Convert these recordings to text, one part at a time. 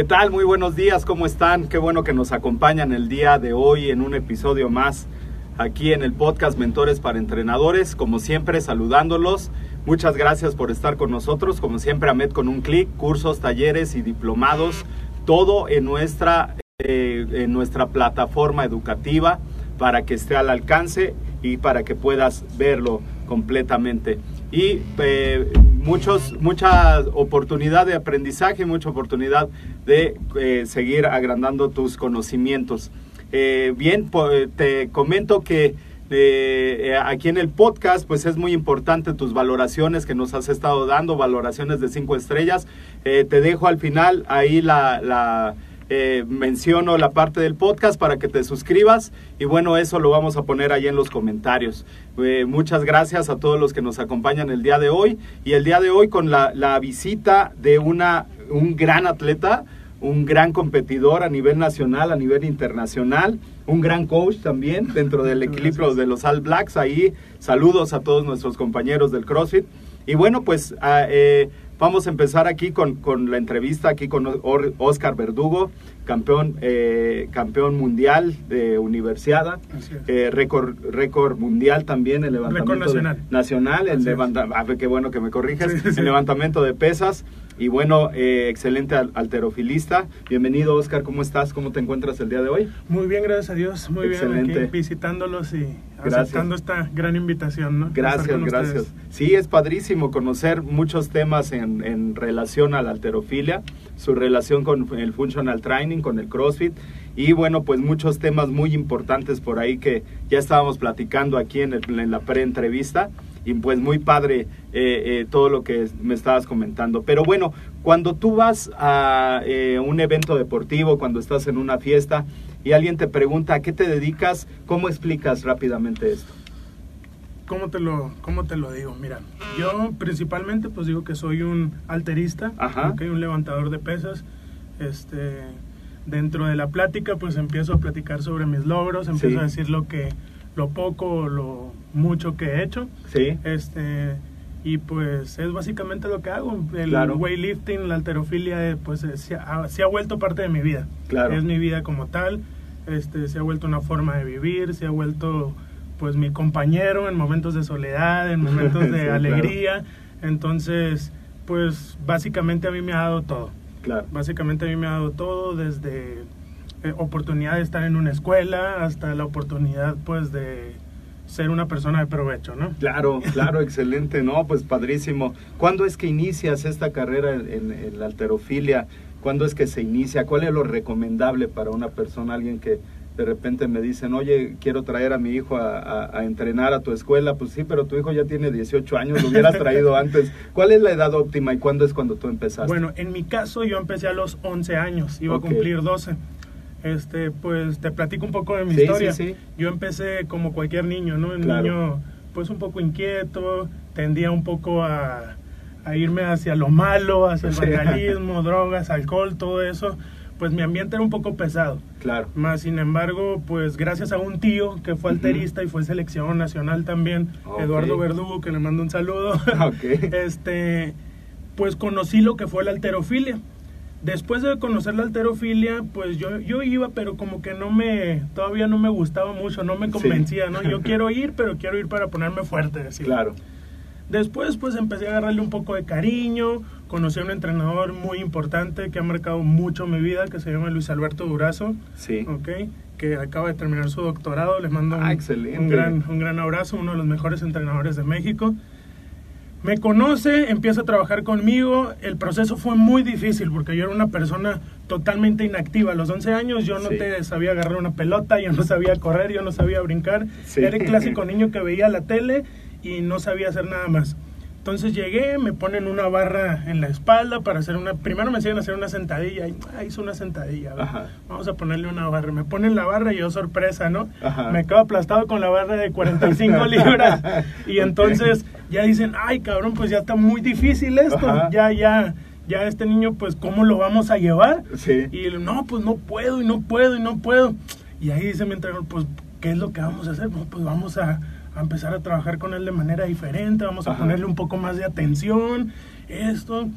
¿Qué tal? Muy buenos días, ¿cómo están? Qué bueno que nos acompañan el día de hoy en un episodio más aquí en el podcast Mentores para Entrenadores. Como siempre, saludándolos. Muchas gracias por estar con nosotros. Como siempre, Ahmed con un clic, cursos, talleres y diplomados, todo en nuestra, eh, en nuestra plataforma educativa para que esté al alcance y para que puedas verlo completamente. Y eh, muchos, mucha oportunidad de aprendizaje, mucha oportunidad de eh, seguir agrandando tus conocimientos. Eh, bien, te comento que eh, aquí en el podcast, pues es muy importante tus valoraciones que nos has estado dando, valoraciones de cinco estrellas. te dejo al final ahí la menciono la parte del podcast para que te suscribas y bueno, eso lo vamos a poner ahí en los comentarios. muchas gracias a todos los que nos acompañan el día de hoy y el día de hoy con la, la visita de una, un gran atleta un gran competidor a nivel nacional, a nivel internacional, un gran coach también dentro del equilibrio de los All Blacks. Ahí saludos a todos nuestros compañeros del CrossFit. Y bueno, pues ah, eh, vamos a empezar aquí con, con, la entrevista aquí con Oscar Verdugo, campeón, eh, campeón mundial de universidad, eh, récord, récord mundial también el levantamiento nacional. nacional, el levantamiento, ah, qué bueno que me corriges, el levantamiento de pesas. Y bueno, eh, excelente alterofilista. Bienvenido, Oscar. ¿Cómo estás? ¿Cómo te encuentras el día de hoy? Muy bien, gracias a Dios. Muy excelente. bien, aquí visitándolos y aceptando esta gran invitación. ¿no? Gracias, gracias. Sí, es padrísimo conocer muchos temas en, en relación a la alterofilia, su relación con el functional training, con el CrossFit y bueno, pues muchos temas muy importantes por ahí que ya estábamos platicando aquí en, en la pre-entrevista y pues muy padre eh, eh, todo lo que me estabas comentando. Pero bueno, cuando tú vas a eh, un evento deportivo, cuando estás en una fiesta y alguien te pregunta a qué te dedicas, ¿cómo explicas rápidamente esto? ¿Cómo te lo, cómo te lo digo? Mira, yo principalmente pues digo que soy un alterista, un levantador de pesas. Este, dentro de la plática pues empiezo a platicar sobre mis logros, empiezo a decir lo que lo poco lo mucho que he hecho. Sí. Este, y pues es básicamente lo que hago. El weightlifting, la alterofilia, pues eh, se ha, se ha, vuelto parte de mi vida. Claro. Es mi vida como tal. Este, se ha vuelto una forma de vivir, se ha vuelto pues mi compañero en momentos de soledad, en momentos de alegría. Entonces, pues básicamente a mí me ha dado todo. Claro. Básicamente a mí me ha dado todo desde eh, oportunidad de estar en una escuela hasta la oportunidad pues de ser una persona de provecho, ¿no? Claro, claro, excelente, ¿no? Pues padrísimo. ¿Cuándo es que inicias esta carrera en, la alterofilia? ¿Cuándo es que se inicia? ¿Cuál es lo recomendable para una persona, alguien que de repente me dicen, oye, quiero traer a mi hijo a, entrenar a tu escuela? Pues sí, pero tu hijo ya tiene 18 años, lo hubieras traído antes. ¿Cuál es la edad óptima y cuándo es cuando tú empezaste? Bueno, en mi caso yo empecé a los 11 años, iba a cumplir 12. Este, pues te platico un poco de mi Sí, historia. sí, sí. Yo empecé como cualquier niño, ¿no? Un Claro. niño pues un poco inquieto, tendía un poco a, a irme hacia lo malo, hacia el vandalismo, drogas, alcohol, todo eso. Pues mi ambiente era un poco pesado. Claro. Más sin embargo, pues gracias a un tío que fue alterista y fue selección nacional también. Eduardo Verdugo, que le mando un saludo. Este, pues conocí lo que fue la alterofilia. Después de conocer la alterofilia, pues yo, yo iba, pero como que no me, todavía no me gustaba mucho, no me Sí. convencía, ¿no? Yo quiero ir, pero quiero ir para ponerme fuerte, decía. Claro. Después pues empecé a agarrarle un poco de cariño, conocí a un entrenador muy importante que ha marcado mucho mi vida, que se llama Luis Alberto Durazo, Sí. ¿ok? que acaba de terminar su doctorado, les mando un, Ah, excelente. un gran, un gran abrazo, uno de los mejores entrenadores de México. Me conoce, empieza a trabajar conmigo, el proceso fue muy difícil porque yo era una persona totalmente inactiva. A los 11 años yo no Sí. te sabía agarrar una pelota, yo no sabía correr, yo no sabía brincar. Sí. Era el clásico niño que veía la tele y no sabía hacer nada más. Entonces llegué, me ponen una barra en la espalda para hacer una... Primero me enseñan a hacer una sentadilla. Y, ah, hice una sentadilla. Vamos a ponerle una barra. Me ponen la barra y yo sorpresa, ¿no? Ajá. Me quedo aplastado con la barra de 45 libras. Y entonces ya dicen, ay cabrón, pues ya está muy difícil esto. Ajá. Ya, ya, ya este niño, pues ¿cómo lo vamos a llevar? Sí. Y no, pues no puedo y no puedo y no puedo. Y ahí dice mi entrenador, pues, ¿qué es lo que vamos a hacer? No, pues vamos a, a empezar a trabajar con él de manera diferente, vamos a Ajá. ponerle un poco más de atención. Esto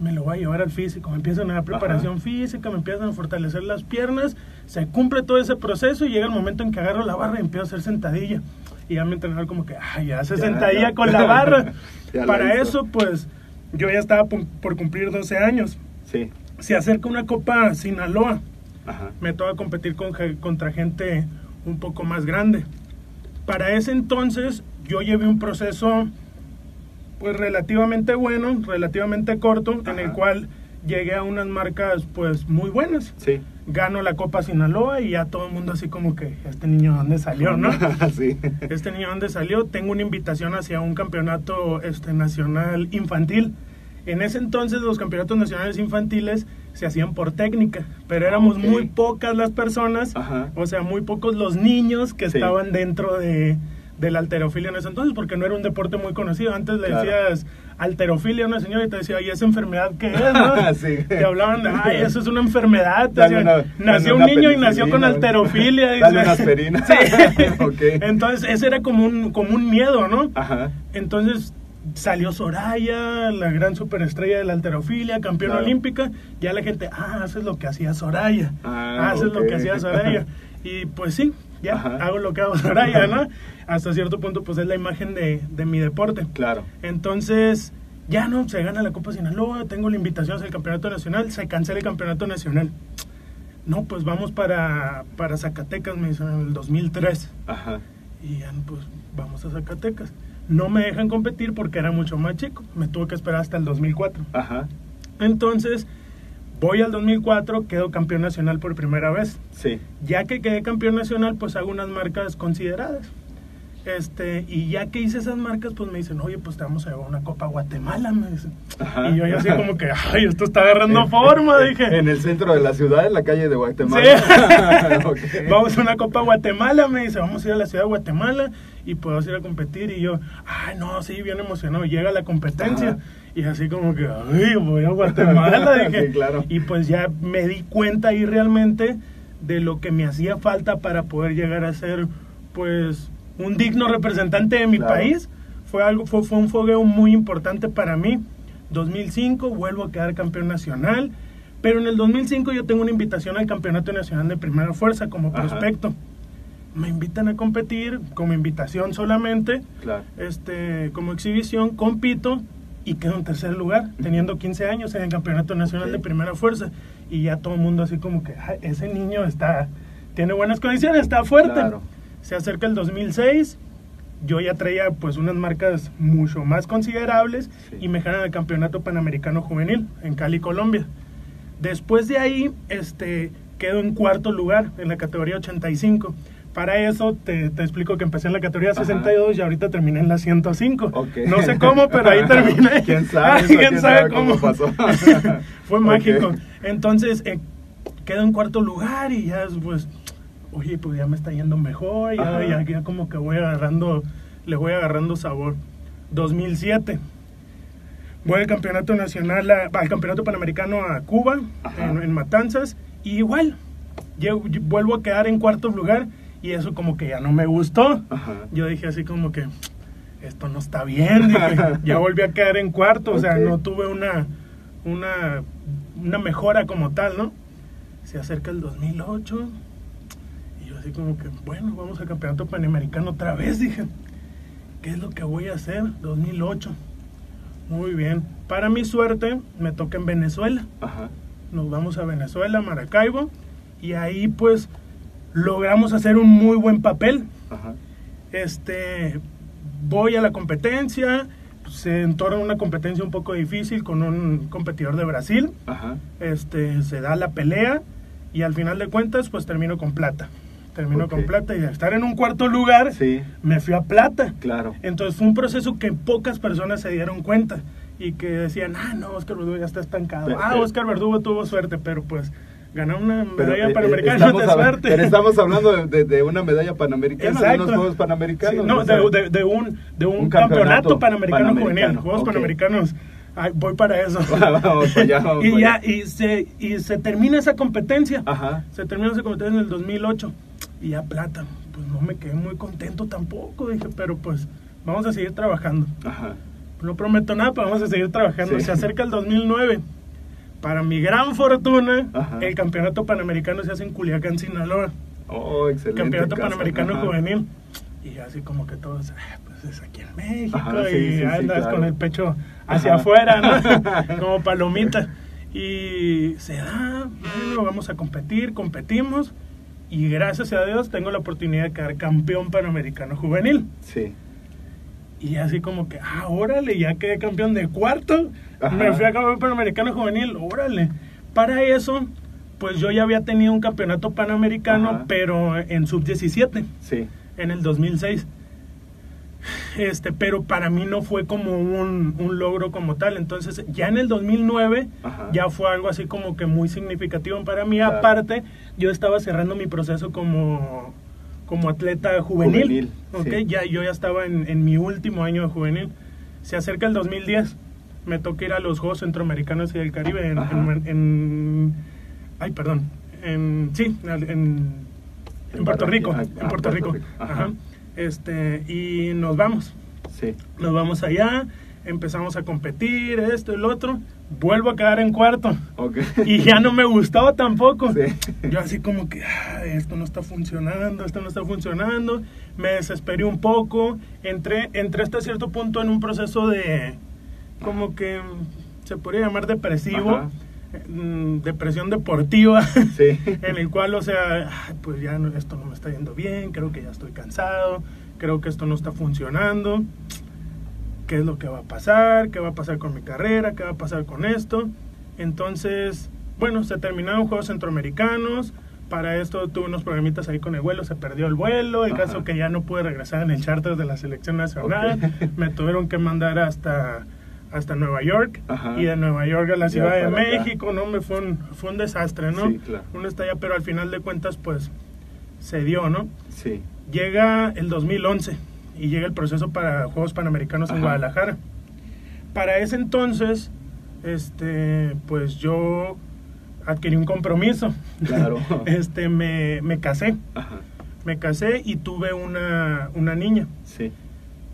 me lo voy a llevar al físico. Me empiezan a dar preparación física, me empiezan a fortalecer las piernas, se cumple todo ese proceso y llega el momento en que agarro la barra y empiezo a hacer sentadilla. Y ya mi entrenador como que, ay, ya hace Ya, sentadilla ya. con la barra. Para eso, pues, yo ya estaba por cumplir 12 años Sí. se acerca una Copa Sinaloa. Ajá. Me toca competir con, contra gente un poco más grande. Para ese entonces yo llevé un proceso pues relativamente bueno, relativamente corto, en el cual llegué a unas marcas pues muy buenas. Sí. Gano la Copa Sinaloa y ya todo el mundo así como que este niño dónde salió, ¿no? sí. Este niño dónde salió, tengo una invitación hacia un campeonato este, nacional infantil. En ese entonces los campeonatos nacionales infantiles se hacían por técnica, pero éramos Ok. muy pocas las personas, Ajá. o sea, muy pocos los niños que Sí. estaban dentro de, de la alterofilia en ese entonces, porque no era un deporte muy conocido. Antes le Claro. decías alterofilia a una señora y te decía, ¿y esa enfermedad qué es? no?" Sí. Te hablaban, ay, eso es una enfermedad. Decían, una- nació dale un una niño y nació con alterofilia. Dale dice. una aspirina. Sí. Ok. Entonces, ese era como un, como un miedo, ¿no? Ajá. Entonces salió Soraya, la gran superestrella de la alterofilia, campeona Claro. olímpica. Ya la gente, ah, haces lo que hacía Soraya. Ah, haces lo que hacía Soraya. Y pues sí, ya Ajá. hago lo que hago Soraya, ¿no? Hasta cierto punto, pues es la imagen de, de mi deporte. Claro. Entonces, ya no, se gana la Copa Sinaloa, tengo la invitación el campeonato nacional, se cancela el campeonato nacional. No, pues vamos para, para Zacatecas, me dicen en el 2003. Ajá. Y ya, pues vamos a Zacatecas. No me dejan competir porque era mucho más chico. Me tuve que esperar hasta el 2004. Ajá. Entonces, voy al 2004, quedo campeón nacional por primera vez. Sí. Ya que quedé campeón nacional, pues hago unas marcas consideradas. Este, y ya que hice esas marcas, pues me dicen, oye, pues te vamos a llevar una Copa a Guatemala, me dicen. Ajá. Y yo ya así como que, ay, esto está agarrando forma, dije. En el centro de la ciudad, en la calle de Sí. Guatemala. Ok. Vamos a una Copa Guatemala, me dice, vamos a ir a la ciudad de Guatemala y podemos ir a competir. Y yo, ay, no, sí, bien emocionado. Llega la competencia Ajá. y así como que, ay, voy a Guatemala, dije. Sí, claro. Y pues ya me di cuenta ahí realmente de lo que me hacía falta para poder llegar a ser, pues, un digno representante de mi Claro. país. Fue, algo, fue, fue un fogueo muy importante para mí. 2005 vuelvo a quedar campeón nacional. Pero en el 2005 yo tengo una invitación al Campeonato Nacional de Primera Fuerza como Ajá. prospecto. Me invitan a competir como invitación solamente, Claro. este, como exhibición, compito y quedo en tercer lugar, teniendo 15 años en el Campeonato Nacional de Primera Fuerza. Y ya todo el mundo así como que, "Ay, ese niño está, tiene buenas condiciones, está fuerte. Claro. Se acerca el 2006, yo ya traía pues unas marcas mucho más considerables Sí. y me ganan el Campeonato Panamericano Juvenil en Cali, Colombia. Después de ahí, este, quedo en cuarto lugar en la categoría 85. Para eso te, te explico que empecé en la categoría Ajá. 62 y ahorita terminé en la 105. Ok. No sé cómo, pero ahí terminé. ¿Quién sabe? Eso? ¿Quién, sabe, cómo? pasó? Fue mágico. Entonces, eh, quedo en cuarto lugar y ya pues, oye, pues ya me está yendo mejor, ya, ya, ya como que voy agarrando, le voy agarrando sabor. 2007. Voy al campeonato nacional, a- al campeonato panamericano a Cuba, en, en Matanzas, y igual, llego- vuelvo a quedar en cuarto lugar y eso como que ya no me gustó. Ajá. Yo dije así como que, esto no está bien, dije, ya volví a quedar en cuarto, o sea, no tuve una, una, una mejora como tal, ¿no? Se acerca el 2008 y yo así como que, bueno, vamos al campeonato panamericano otra vez, dije, ¿qué es lo que voy a hacer? 2008. Muy bien. Para mi suerte, me toca en Venezuela. Ajá. Nos vamos a Venezuela, Maracaibo, y ahí pues logramos hacer un muy buen papel. Ajá. Este, voy a la competencia, se entorna una competencia un poco difícil con un competidor de Brasil. Ajá. Este, se da la pelea y al final de cuentas pues termino con plata. Termino Ok. con plata y de estar en un cuarto lugar Sí, me fui a plata. claro. Entonces fue un proceso que pocas personas se dieron cuenta y que decían, ah, no, Oscar Verdugo ya está estancado. Pero- ah, pero- Oscar Verdugo tuvo suerte, pero pues ganar una Pero, medalla eh, eh, panamericana de hab- suerte. pero estamos hablando de, de- de una medalla panamericana, de Exacto. unos Juegos Sí, Panamericanos. no, o sea, de, de- de un, de un, un campeonato, campeonato panamericano, panamericano, juvenil, Juegos ok. Panamericanos. Ay, voy para eso. vamos para allá, vamos y para ya, allá. y se, y se termina esa competencia. Ajá. Se terminó esa competencia en el 2008 y ya plata. Pues no me quedé muy contento tampoco, dije, pero pues vamos a seguir trabajando. Ajá. No prometo nada, pero vamos a seguir trabajando. Sí. Se acerca el 2009. Para mi gran fortuna, Ajá. el campeonato panamericano se hace en Culiacán, Sinaloa. Oh, excelente. campeonato caso. panamericano Ajá. juvenil. Y así como que todos, "Ah, pues es aquí en México. Ajá, sí, y sí, andas claro. con el pecho hacia afuera, ¿no? como palomita. Y se da, bueno, vamos a competir, competimos. Y gracias a Dios tengo la oportunidad de quedar campeón panamericano juvenil. Sí. Y así como que, ah, órale, ya quedé campeón de cuarto. Ajá. Me fui a campeón panamericano juvenil, órale. Para eso, pues yo ya había tenido un campeonato panamericano, Ajá. pero en sub-17, Sí. en el 2006. Este, pero para mí no fue como un, un logro como tal. Entonces, ya en el 2009, Ajá. ya fue algo así como que muy significativo para mí. Claro. Aparte, yo estaba cerrando mi proceso como, como atleta juvenil. Juvenil, ¿ok? sí. ya, yo ya estaba en, en mi último año de juvenil. Se acerca el 2010. Me toca ir a los Juegos Centroamericanos y del Caribe en, en- en- ay, perdón. En, sí, en, en Puerto Rico. Barranquilla, En ah, Puerto Rico. Rico, ajá. Ajá. Este, y nos vamos. Sí. Nos vamos allá, empezamos a competir, esto y lo otro. Vuelvo a quedar en cuarto. Ok. Y ya no me gustaba tampoco. Sí. Yo así como que, "Ah, esto no está funcionando, esto no está funcionando. Me desesperé un poco. Entré, entré hasta cierto punto en un proceso de, como que se podría llamar depresivo. Ajá. Mm, Depresión deportiva. Sí. en el cual, o sea, "Ay, pues ya no- esto no me está yendo bien, creo que ya estoy cansado, creo que esto no está funcionando. ¿Qué es lo que va a pasar? ¿Qué va a pasar con mi carrera? ¿Qué va a pasar con esto? Entonces, bueno, se terminaron Juegos Centroamericanos. Para esto tuve unos programitas ahí con el vuelo, se perdió el vuelo. El Ajá. caso que ya no pude regresar en el charter de la selección nacional. Me tuvieron que mandar hasta, hasta Nueva York. Ajá. Y de Nueva York a la Ciudad de acá. México, ¿no? Me fue un, fue un desastre, ¿no? Sí, claro. Un estalla, pero al final de cuentas, pues, se dio, ¿no? Sí. Llega el 2011 y llega el proceso para Juegos Panamericanos en. Guadalajara. Para ese entonces, este, pues yo adquirí un compromiso. Claro. este, me, me casé. Ajá. Me casé y tuve una, una niña. Sí.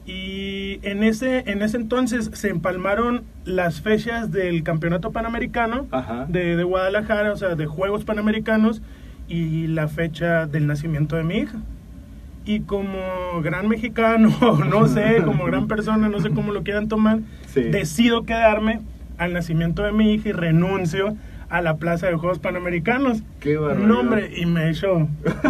Y en ese, en ese entonces se empalmaron las fechas del Campeonato Panamericano de, de Guadalajara, o sea, de Juegos Panamericanos, y la fecha del nacimiento de mi hija. Y como gran mexicano, no sé, como gran persona, no sé cómo lo quieran tomar, Sí. decido quedarme al nacimiento de mi hija y renuncio a la plaza de Juegos Panamericanos. Qué barbaridad. No, hombre, y me echó,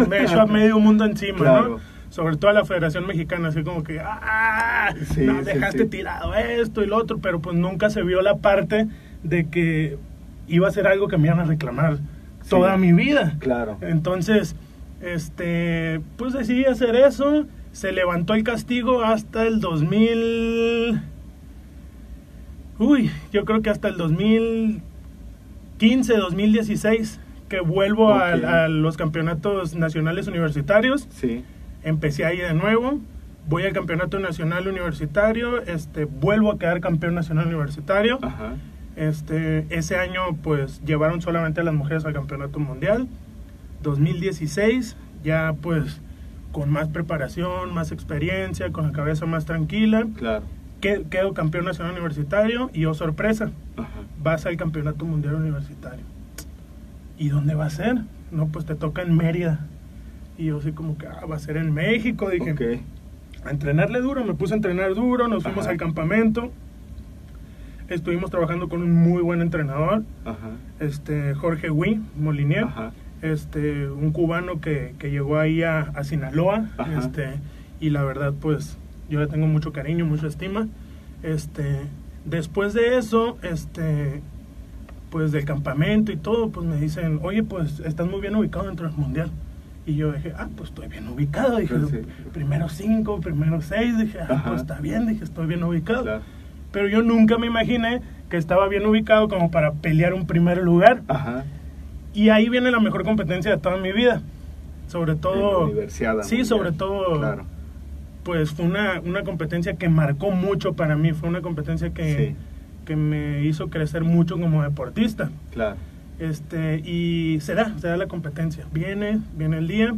me echó a medio mundo encima, Claro. ¿no? Sobre todo a la Federación Mexicana, así como que, ¡ah! Sí, no, dejaste sí. tirado esto y lo otro, pero pues nunca se vio la parte de que iba a ser algo que me iban a reclamar toda mi vida. Claro. Entonces, este, pues decidí hacer eso. Se levantó el castigo hasta el 2000. Uy, yo creo que hasta el 2015, 2016, que vuelvo a, a, los campeonatos nacionales universitarios. Sí. Empecé ahí de nuevo. Voy al campeonato nacional universitario. Este, vuelvo a quedar campeón nacional universitario. Ajá. Este, ese año pues llevaron solamente a las mujeres al campeonato mundial. 2016 ya pues con más preparación, más experiencia, con la cabeza más tranquila. Claro. Quedo campeón nacional universitario y oh sorpresa, Ajá. vas al campeonato mundial universitario. ¿Y dónde va a ser? No, pues te toca en Mérida. Y yo así como que, ah, va a ser en México. Dije, Ok. a entrenarle duro, me puse a entrenar duro, nos fuimos Ajá. al campamento. Estuvimos trabajando con un muy buen entrenador, Ajá. este Jorge Huy Molinier, Ajá. este un cubano que, que llegó ahí a, a Sinaloa, este y la verdad pues yo le tengo mucho cariño, mucha estima. Este después de eso, este pues del campamento y todo, pues me dicen, "Oye, pues estás muy bien ubicado dentro del mundial." Y yo dije, ah, pues estoy bien ubicado. Dije, Pues sí. primero cinco, primero seis. Dije, ah, Ajá. pues está bien. Dije, estoy bien ubicado. Claro. Pero yo nunca me imaginé que estaba bien ubicado como para pelear un primer lugar. Ajá. Y ahí viene la mejor competencia de toda mi vida. Sobre todo... universidad. Sí, mundial. sobre todo... Claro. Pues fue una, una competencia que marcó mucho para mí. Fue una competencia que, Sí. que me hizo crecer mucho como deportista. Claro. Este, y se da, se da la competencia. Viene, viene el día.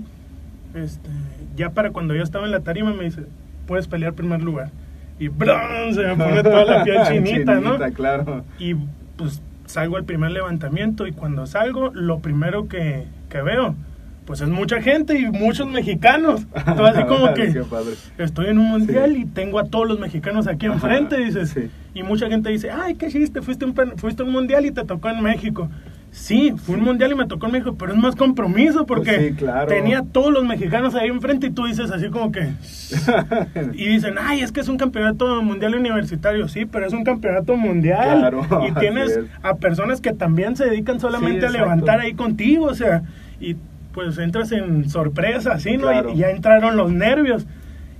Este, ya para cuando yo estaba en la tarima me dice, puedes pelear primer lugar. Y ¡brum! se me pone toda la piel chinita, ¿no? claro. Y pues salgo al primer levantamiento y cuando salgo, lo primero que, que veo, pues es mucha gente y muchos mexicanos. Todo así como que estoy en un mundial Sí. y tengo a todos los mexicanos aquí enfrente, dices. sí. Y mucha gente dice, ay, qué chiste, fuiste un, fuiste un mundial y te tocó en México. Sí, fue un mundial y me tocó en México, pero es más compromiso porque Pues sí, claro. tenía todos los mexicanos ahí enfrente y tú dices así como que... Y dicen, ay, es que es un campeonato mundial universitario. Sí, pero es un campeonato mundial. Claro, y tienes es. a personas que también se dedican solamente Sí, a levantar ahí contigo. O sea, y pues entras en sorpresa, ¿sí? ¿no? Claro. Y ya entraron los nervios.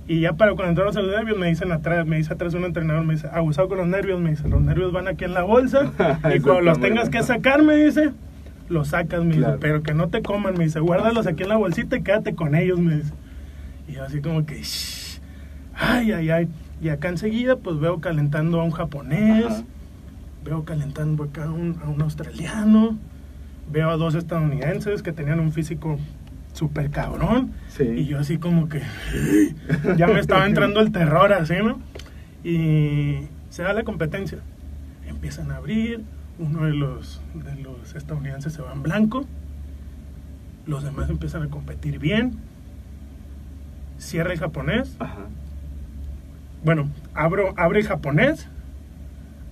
Y ya para cuando entraron los nervios, me dicen atrás, me dice atrás un entrenador, me dice, abusado con los nervios, me dice, los nervios van aquí en la bolsa. y cuando los tengas que sacar, me dice, los sacas, me Claro. dice, pero que no te coman, me dice, guárdalos aquí en la bolsita y quédate con ellos, me dice. Y yo así como que, "Shh, ay, ay, ay. Y acá enseguida, pues veo calentando a un japonés, Ajá. veo calentando acá a un, a un australiano, veo a dos estadounidenses que tenían un físico súper cabrón. Sí. Y yo así como que, ya me estaba entrando el terror así, ¿no? Y se da la competencia. Empiezan a abrir, uno de los, de los estadounidenses se va en blanco, los demás empiezan a competir bien, cierra el japonés, Ajá. bueno, abro, abre el japonés,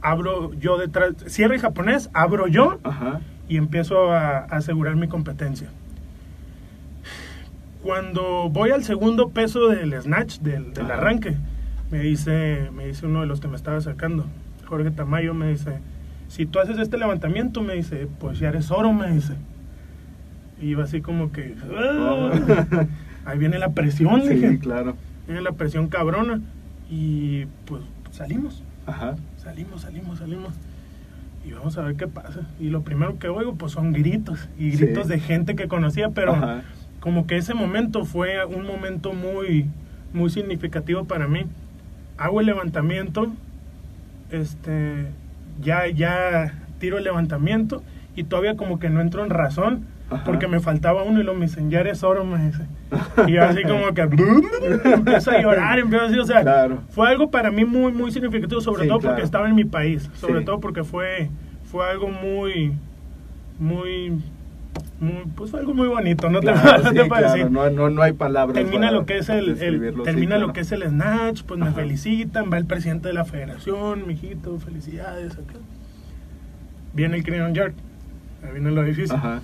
abro yo detrás, cierra el japonés, abro yo Ajá. y empiezo a, a asegurar mi competencia. Cuando voy al segundo peso del snatch, del, arranque, me dice, me dice uno de los que me estaba sacando, Jorge Tamayo, me dice, si tú haces este levantamiento, me dice, pues ya eres oro, me dice. Y iba así como que, "Ah". ahí viene la presión, dije, Sí, claro. viene la presión cabrona. Y pues salimos. Ajá. Salimos, salimos, salimos. Y vamos a ver qué pasa. Y lo primero que oigo, pues son gritos. Y Sí. gritos de gente que conocía, pero Ajá. Como que ese momento fue un momento muy, muy significativo para mí. Hago el levantamiento, este, ya, ya tiro el levantamiento y todavía como que no entro en razón Ajá. porque me faltaba uno y lo me dicen, ya eres oro, me dice. Y yo así como que empiezo a llorar, empiezo así, o sea, Claro. fue algo para mí muy, muy significativo, sobre Sí, todo claro. porque estaba en mi país, sobre Sí. todo porque fue, fue algo muy, muy, pues fue algo muy bonito, no te, no sí, te puedo claro, decir. No, no, no hay palabras. Termina lo que es el, el- describirlo, sí, termina claro. lo que es el snatch, pues me felicitan, va el presidente de la federación, mijito, felicidades, acá. Viene el clean and jerk, ahí viene lo difícil. Ajá.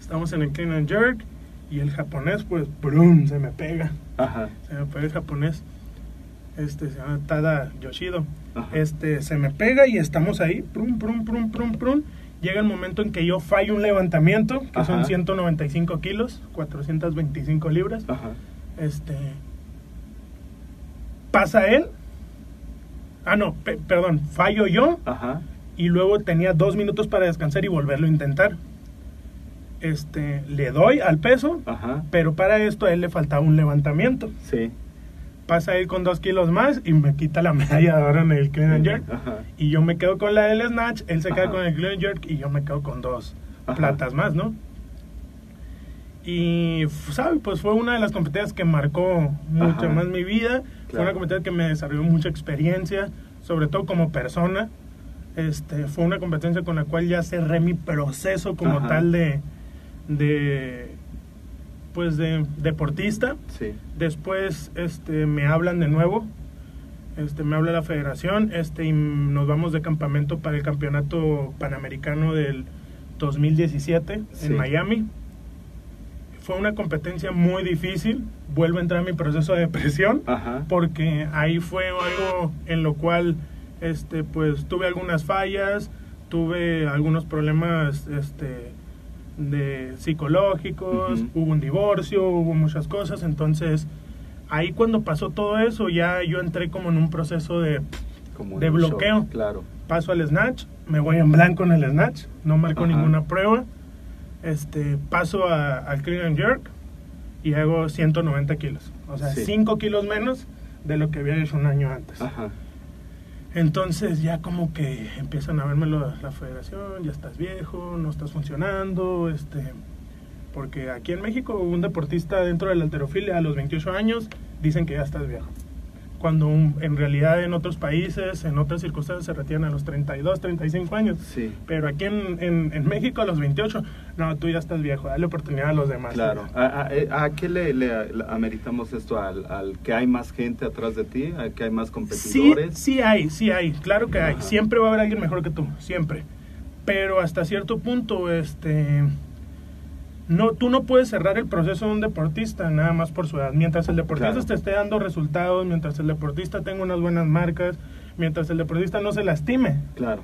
Estamos en el clean and jerk y el japonés, pues, ¡brum! se me pega. Ajá. Se me pega el japonés. Este se llama Tada Yoshido. Ajá. Este se me pega y estamos ahí, prum, prum, prum, prum, prum. Llega el momento en que yo fallo un levantamiento, que son Ajá. 195 kilos, 425 libras. Ajá. Este. Pasa él. Ah, no, pe- perdón, fallo yo Ajá. y luego tenía dos minutos para descansar y volverlo a intentar. este, le doy al peso, Ajá. pero para esto a él le faltaba un levantamiento. Sí. Pasa a ir con dos kilos más y me quita la medalla de oro en el clean and jerk. Ajá. Y yo me quedo con la del snatch, él se queda con el clean and jerk y yo me quedo con dos Ajá. platas más, ¿no? Y, f- ¿sabe? Pues fue una de las competencias que marcó mucho más mi vida. Fue una competencia que me desarrolló mucha experiencia, sobre todo como persona. Este, fue una competencia con la cual ya cerré mi proceso como tal de, de, pues de deportista. Sí. Después este, me hablan de nuevo, este, me habla la federación este, y nos vamos de campamento para el campeonato panamericano del 2017 Sí. en Miami. Fue una competencia muy difícil, vuelvo a entrar en mi proceso de depresión Ajá. porque ahí fue algo en lo cual este pues tuve algunas fallas tuve algunos problemas este de psicológicos hubo un divorcio hubo muchas cosas entonces ahí cuando pasó todo eso ya yo entré como en un proceso de Como de shock, bloqueo. Claro. paso al snatch me voy en blanco en el snatch no marco Ajá. ninguna prueba este paso a- al clean and jerk y hago 190 kilos o sea Sí. 5 kilos menos de lo que había hecho un año antes Ajá. Entonces ya como que empiezan a vérmelo la federación, ya estás viejo, no estás funcionando, este porque aquí en México un deportista dentro de la alterofilia a los 28 años dicen que ya estás viejo. Cuando un- en realidad en otros países, en otras circunstancias se retiran a los 32, 35 años. Sí. Pero aquí en, en- en México a los 28, no, tú ya estás viejo, dale oportunidad a los demás. Claro. ¿A, a- eh, a qué le, le- ameritamos esto? ¿Al, al que hay más gente atrás de ti? ¿A que hay más Sí, competidores? sí hay, sí hay, claro que hay. Siempre va a haber alguien mejor que tú, siempre. Pero hasta cierto punto, este, no, tú no puedes cerrar el proceso de un deportista nada más por su edad. Mientras el deportista Claro. te esté dando resultados, mientras el deportista tenga unas buenas marcas, mientras el deportista no se lastime, Claro,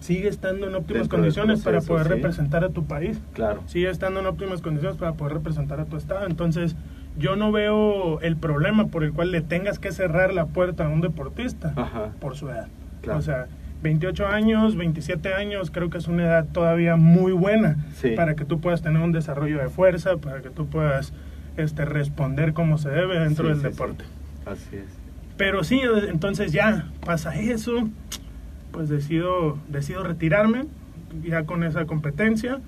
sigue estando en óptimas Dentro condiciones para poder sí. representar a tu país claro. sigue estando en óptimas condiciones para poder representar a tu estado. Entonces, yo no veo el problema por el cual le tengas que cerrar la puerta a un deportista Ajá. por su edad. Claro. O sea, 28 años, 27 años, creo que es una edad todavía muy buena Sí. para que tú puedas tener un desarrollo de fuerza, para que tú puedas este, responder como se debe dentro Sí, del sí, deporte. sí. Así es. Pero sí, entonces ya pasa eso, pues decido, decido retirarme ya con esa competencia.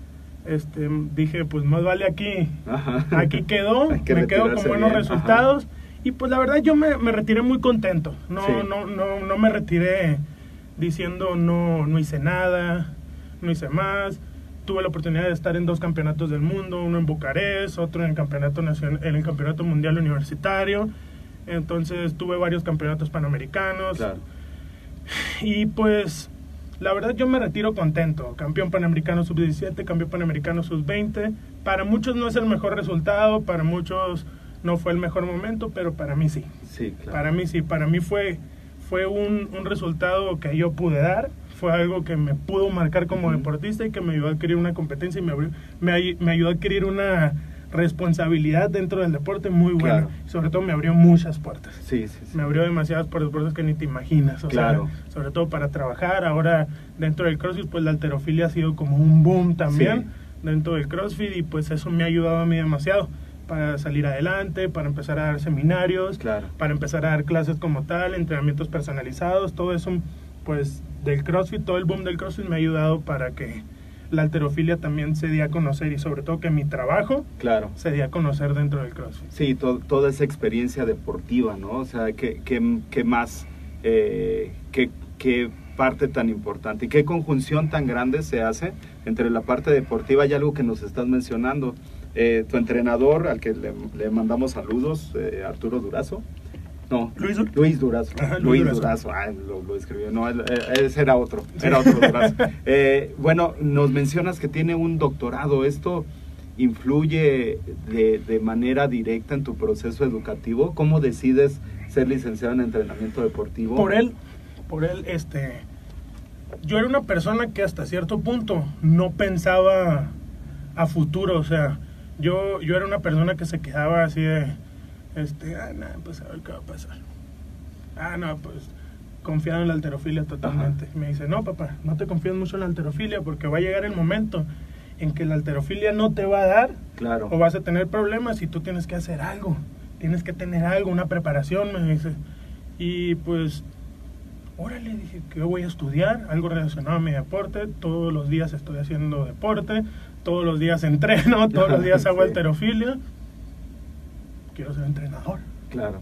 Este, dije, pues más vale aquí, Ajá. aquí quedó, que me quedo con buenos bien, resultados. Y pues la verdad yo me, me retiré muy contento. No, no, no, no me retiré diciendo no, no hice nada, no hice más. Tuve la oportunidad de estar en dos campeonatos del mundo, uno en Bucarest, otro en el campeonato nacional, en el campeonato mundial universitario. Entonces tuve varios campeonatos panamericanos. Claro. Y pues, la verdad yo me retiro contento. Campeón panamericano sub-17, campeón panamericano sub-20. Para muchos no es el mejor resultado, para muchos no fue el mejor momento, pero para mí sí. Sí, claro. Para mí sí, para mí fue, fue un, un resultado que yo pude dar. Fue algo que me pudo marcar como deportista y que me ayudó a adquirir una competencia y me, abrió- me, me ayudó a adquirir una responsabilidad dentro del deporte muy buena. Claro. Sobre todo me abrió muchas puertas Sí, sí, sí. me abrió demasiadas puertas puertas que ni te imaginas. O Claro. sea, sobre todo para trabajar. Ahora, dentro del CrossFit, pues la alterofilia ha sido como un boom también dentro del CrossFit y pues eso me ha ayudado a mí demasiado para salir adelante, para empezar a dar seminarios, Claro. para empezar a dar clases como tal, entrenamientos personalizados, todo eso, pues del CrossFit, todo el boom del CrossFit me ha ayudado para que la alterofilia también se dé a conocer y sobre todo que mi trabajo Claro. se dé a conocer dentro del CrossFit. Sí, to- toda esa experiencia deportiva, ¿no? O sea, ¿qué, qué, qué más, eh, qué, qué parte tan importante y qué conjunción tan grande se hace entre la parte deportiva y algo que nos estás mencionando? Eh, tu entrenador, al que le, le mandamos saludos, eh, Arturo Durazo. No, Luis Du- Luis Durazo. Luis Luis Durazo, ay, lo, lo escribió. No, él- ese era otro, era otro Durazo. Eh, bueno, nos mencionas que tiene un doctorado. ¿Esto influye de, de manera directa en tu proceso educativo? ¿Cómo decides ser licenciado en entrenamiento deportivo? por él, por él, este, yo era una persona que hasta cierto punto no pensaba a futuro, o sea, yo, yo era una persona que se quedaba así de, este, ah, no, pues a ver qué va a pasar. Ah, no, pues confiado en la alterofilia totalmente. Ajá. Me dice, no, papá, no te confíes mucho en la alterofilia porque va a llegar el momento en que la alterofilia no te va a dar claro. o vas a tener problemas y tú tienes que hacer algo, tienes que tener algo, una preparación, me dice. Y pues, órale, dije que voy a estudiar, algo relacionado a mi deporte, todos los días estoy haciendo deporte, todos los días entreno, todos los días hago Sí. alterofilia. Quiero ser entrenador. Claro.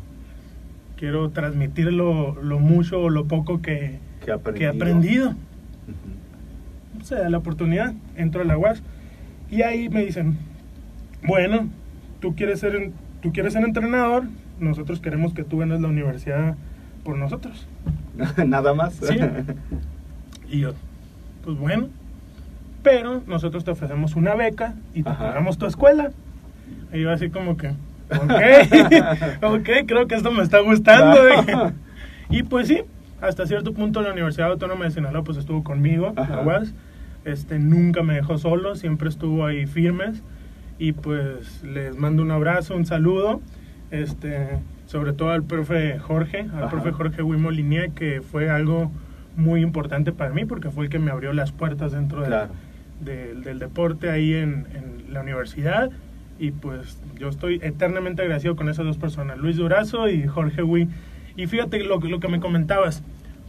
Quiero transmitir lo, lo mucho o lo poco que, Que he que he aprendido. aprendido. Ujú. se da la oportunidad, entro a la UAS y ahí me dicen, bueno, tú quieres ser, tú quieres ser entrenador, nosotros queremos que tú ganes la universidad por nosotros. Nada más. Sí. Y yo, pues bueno, pero nosotros te ofrecemos una beca y te pagamos tu escuela. Y yo así como que, ok, ok, creo que esto me está gustando. Claro. Y pues sí, hasta cierto punto la Universidad Autónoma de Sinaloa pues estuvo conmigo, Ajá. la UAS. Este, nunca me dejó solo, siempre estuvo ahí firmes. Y pues les mando un abrazo, un saludo. Este, sobre todo al profe Jorge, al Ajá. profe Jorge Wimolinie, que fue algo muy importante para mí porque fue el que me abrió las puertas dentro de- Claro. del- deporte ahí en, en la universidad. Y pues yo estoy eternamente agradecido con esas dos personas, Luis Durazo y Jorge Wi. Y fíjate lo, que- lo que me comentabas,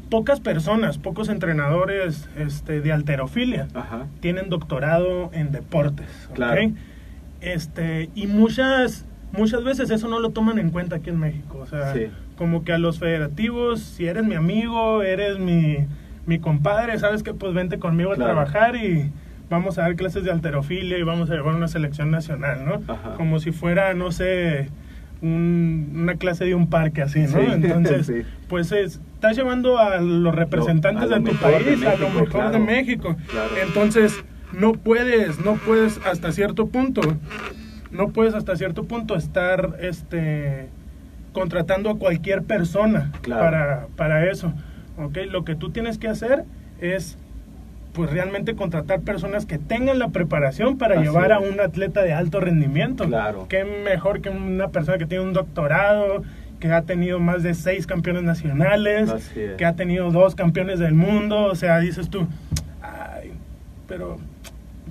pocas personas, pocos entrenadores este, de alterofilia Ajá. tienen doctorado en deportes. Claro. Este, y muchas, muchas veces eso no lo toman en cuenta aquí en México. O sea, Sí. como que a los federativos, si eres mi amigo, eres mi, mi compadre, sabes que pues vente conmigo Claro. a trabajar y vamos a dar clases de alterofilia y vamos a llevar una selección nacional, ¿no? Ajá. Como si fuera, no sé, un- una clase de un parque así, ¿no? Sí, Entonces, sí. pues es- estás llevando a los representantes a lo de tu de país, a lo mejor claro. de México. Claro. Entonces, no puedes, no puedes hasta cierto punto, no puedes hasta cierto punto estar este contratando a cualquier persona Claro. para, para eso. ¿ok? Lo que tú tienes que hacer es pues realmente contratar personas que tengan la preparación para Así llevar a un atleta de alto rendimiento. Claro. Qué mejor que una persona que tiene un doctorado, que ha tenido más de seis campeones nacionales, es. que ha tenido dos campeones del mundo. O sea, dices tú, ay, pero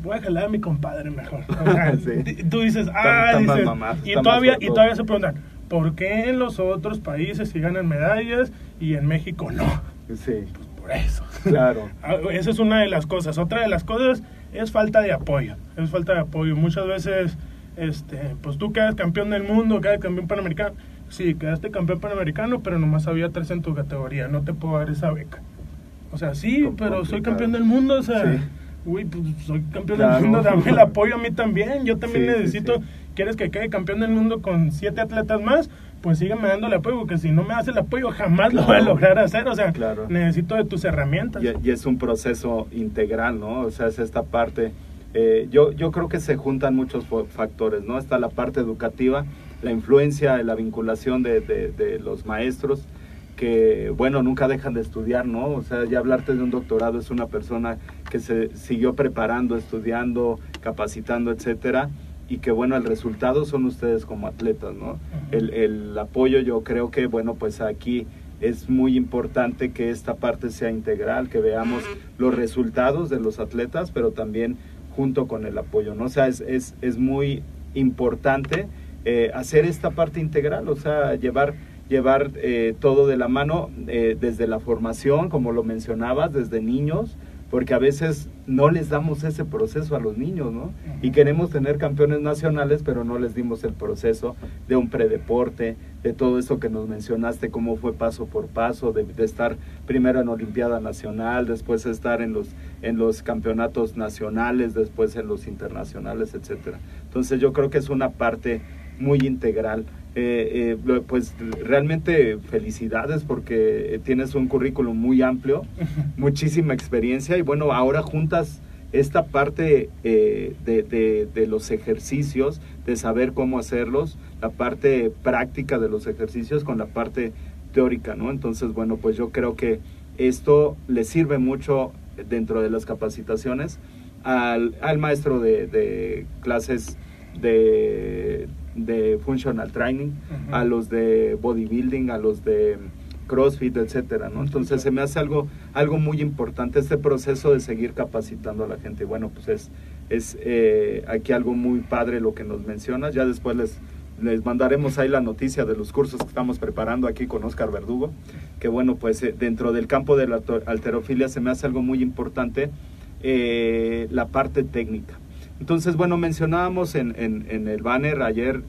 voy a jalar a mi compadre mejor. O sea, Sí. Tú dices, ah, dices, y todavía, y todavía se preguntan, ¿por qué en los otros países sí ganan medallas y en México no? Sí. Por eso. Claro. Ah, Esa es una de las cosas. Otra de las cosas es falta de apoyo. Es falta de apoyo. Muchas veces, este, pues tú quedas campeón del mundo, quedas campeón panamericano. Sí, quedaste campeón panamericano, pero nomás había tres en tu categoría. No te puedo dar esa beca. O sea, sí, Com- pero soy campeón del mundo. O sea, Sí. uy, pues soy campeón Claro. del mundo. Dame el apoyo a mí también. Yo también Sí, sí, necesito. sí. ¿Quieres que quede campeón del mundo con siete atletas más? Pues sígueme dando el apoyo, porque si no me das el apoyo, jamás lo voy a lograr hacer. O sea, Claro. necesito de tus herramientas. Y, y es un proceso integral, ¿no? O sea, es esta parte. eh, yo, yo creo que se juntan muchos factores, ¿no? Está la parte educativa, la influencia, la vinculación de, de- de los maestros, que, bueno, nunca dejan de estudiar, ¿no? O sea, ya hablarte de un doctorado es una persona que se siguió preparando, estudiando, capacitando, etcétera, y que, bueno, el resultado son ustedes como atletas, ¿no? El, el apoyo, yo creo que, bueno, pues aquí es muy importante que esta parte sea integral, que veamos los resultados de los atletas, pero también junto con el apoyo, ¿no? O sea, es, es, es muy importante eh, hacer esta parte integral, o sea, llevar, llevar eh, todo de la mano eh, desde la formación, como lo mencionabas, desde niños, porque a veces no les damos ese proceso a los niños, ¿no? Y queremos tener campeones nacionales, pero no les dimos el proceso de un predeporte, de todo eso que nos mencionaste, cómo fue paso por paso, de, de estar primero en Olimpiada Nacional, después estar en los, en los campeonatos nacionales, después en los internacionales, etcétera. Entonces yo creo que es una parte muy integral. Eh, eh, pues realmente felicidades porque tienes un currículum muy amplio, muchísima experiencia y bueno, ahora juntas esta parte eh, de, de- de los ejercicios, de saber cómo hacerlos, la parte práctica de los ejercicios con la parte teórica, ¿no? Entonces, bueno, pues yo creo que esto le sirve mucho dentro de las capacitaciones al, al maestro de, de clases de, de functional training, a los de bodybuilding, a los de CrossFit, etcétera, ¿no? Entonces se me hace algo, algo muy importante este proceso de seguir capacitando a la gente. Y bueno, pues es, es eh, aquí algo muy padre lo que nos mencionas. Ya después les, les mandaremos ahí la noticia de los cursos que estamos preparando aquí con Oscar Verdugo. Que bueno, pues eh, dentro del campo de la alterofilia se me hace algo muy importante eh, la parte técnica. Entonces, bueno, mencionábamos en, en, el banner ayer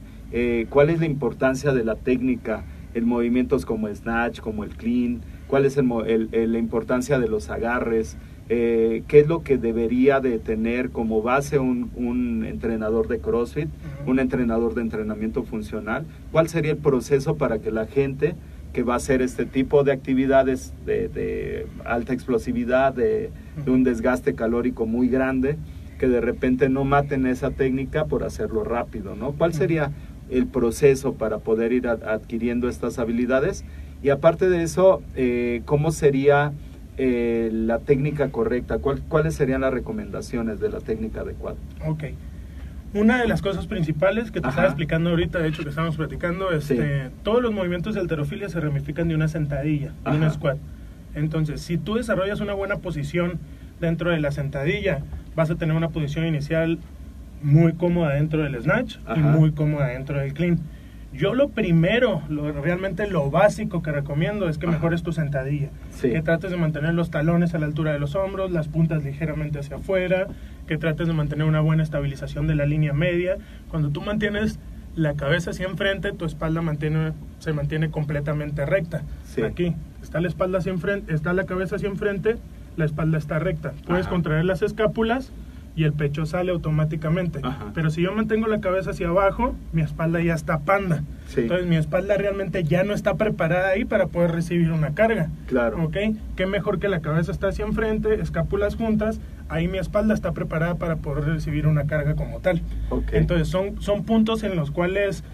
cuál es la importancia de la técnica en movimientos como el snatch, como el clean, cuál es el, la importancia de los agarres, eh, qué es lo que debería de tener como base un, un entrenador de CrossFit, un entrenador de entrenamiento funcional, cuál sería el proceso para que la gente que va a hacer este tipo de actividades de, alta explosividad, de, un desgaste calórico muy grande, que de repente no maten esa técnica por hacerlo rápido, ¿no? ¿Cuál sería el proceso para poder ir adquiriendo estas habilidades? Y aparte de eso, eh, ¿cómo sería eh, la técnica correcta? ¿Cuáles serían las recomendaciones de la técnica adecuada? Ok. Una de las cosas principales que te estaba explicando ahorita, de hecho que estamos platicando, es que todos los movimientos de alterofilia se ramifican de una sentadilla, de una squat. Entonces, si tú desarrollas una buena posición dentro de la sentadilla, vas a tener una posición inicial muy cómoda dentro del snatch y muy cómoda dentro del clean. Yo lo primero, lo, realmente lo básico que recomiendo es que mejores tu sentadilla. Que trates de mantener los talones a la altura de los hombros, las puntas ligeramente hacia afuera, que trates de mantener una buena estabilización de la línea media. Cuando tú mantienes la cabeza hacia enfrente, tu espalda mantiene, se mantiene completamente recta. Aquí está la espalda hacia enfrente, está la cabeza hacia enfrente, la espalda está recta. Puedes contraer las escápulas y el pecho sale automáticamente. Pero si yo mantengo la cabeza hacia abajo, mi espalda ya está panda. Entonces mi espalda realmente ya no está preparada ahí para poder recibir una carga. Claro. ¿Ok? Qué mejor que la cabeza está hacia enfrente, escápulas juntas, ahí mi espalda está preparada para poder recibir una carga como tal. Entonces son, son puntos en los cuales...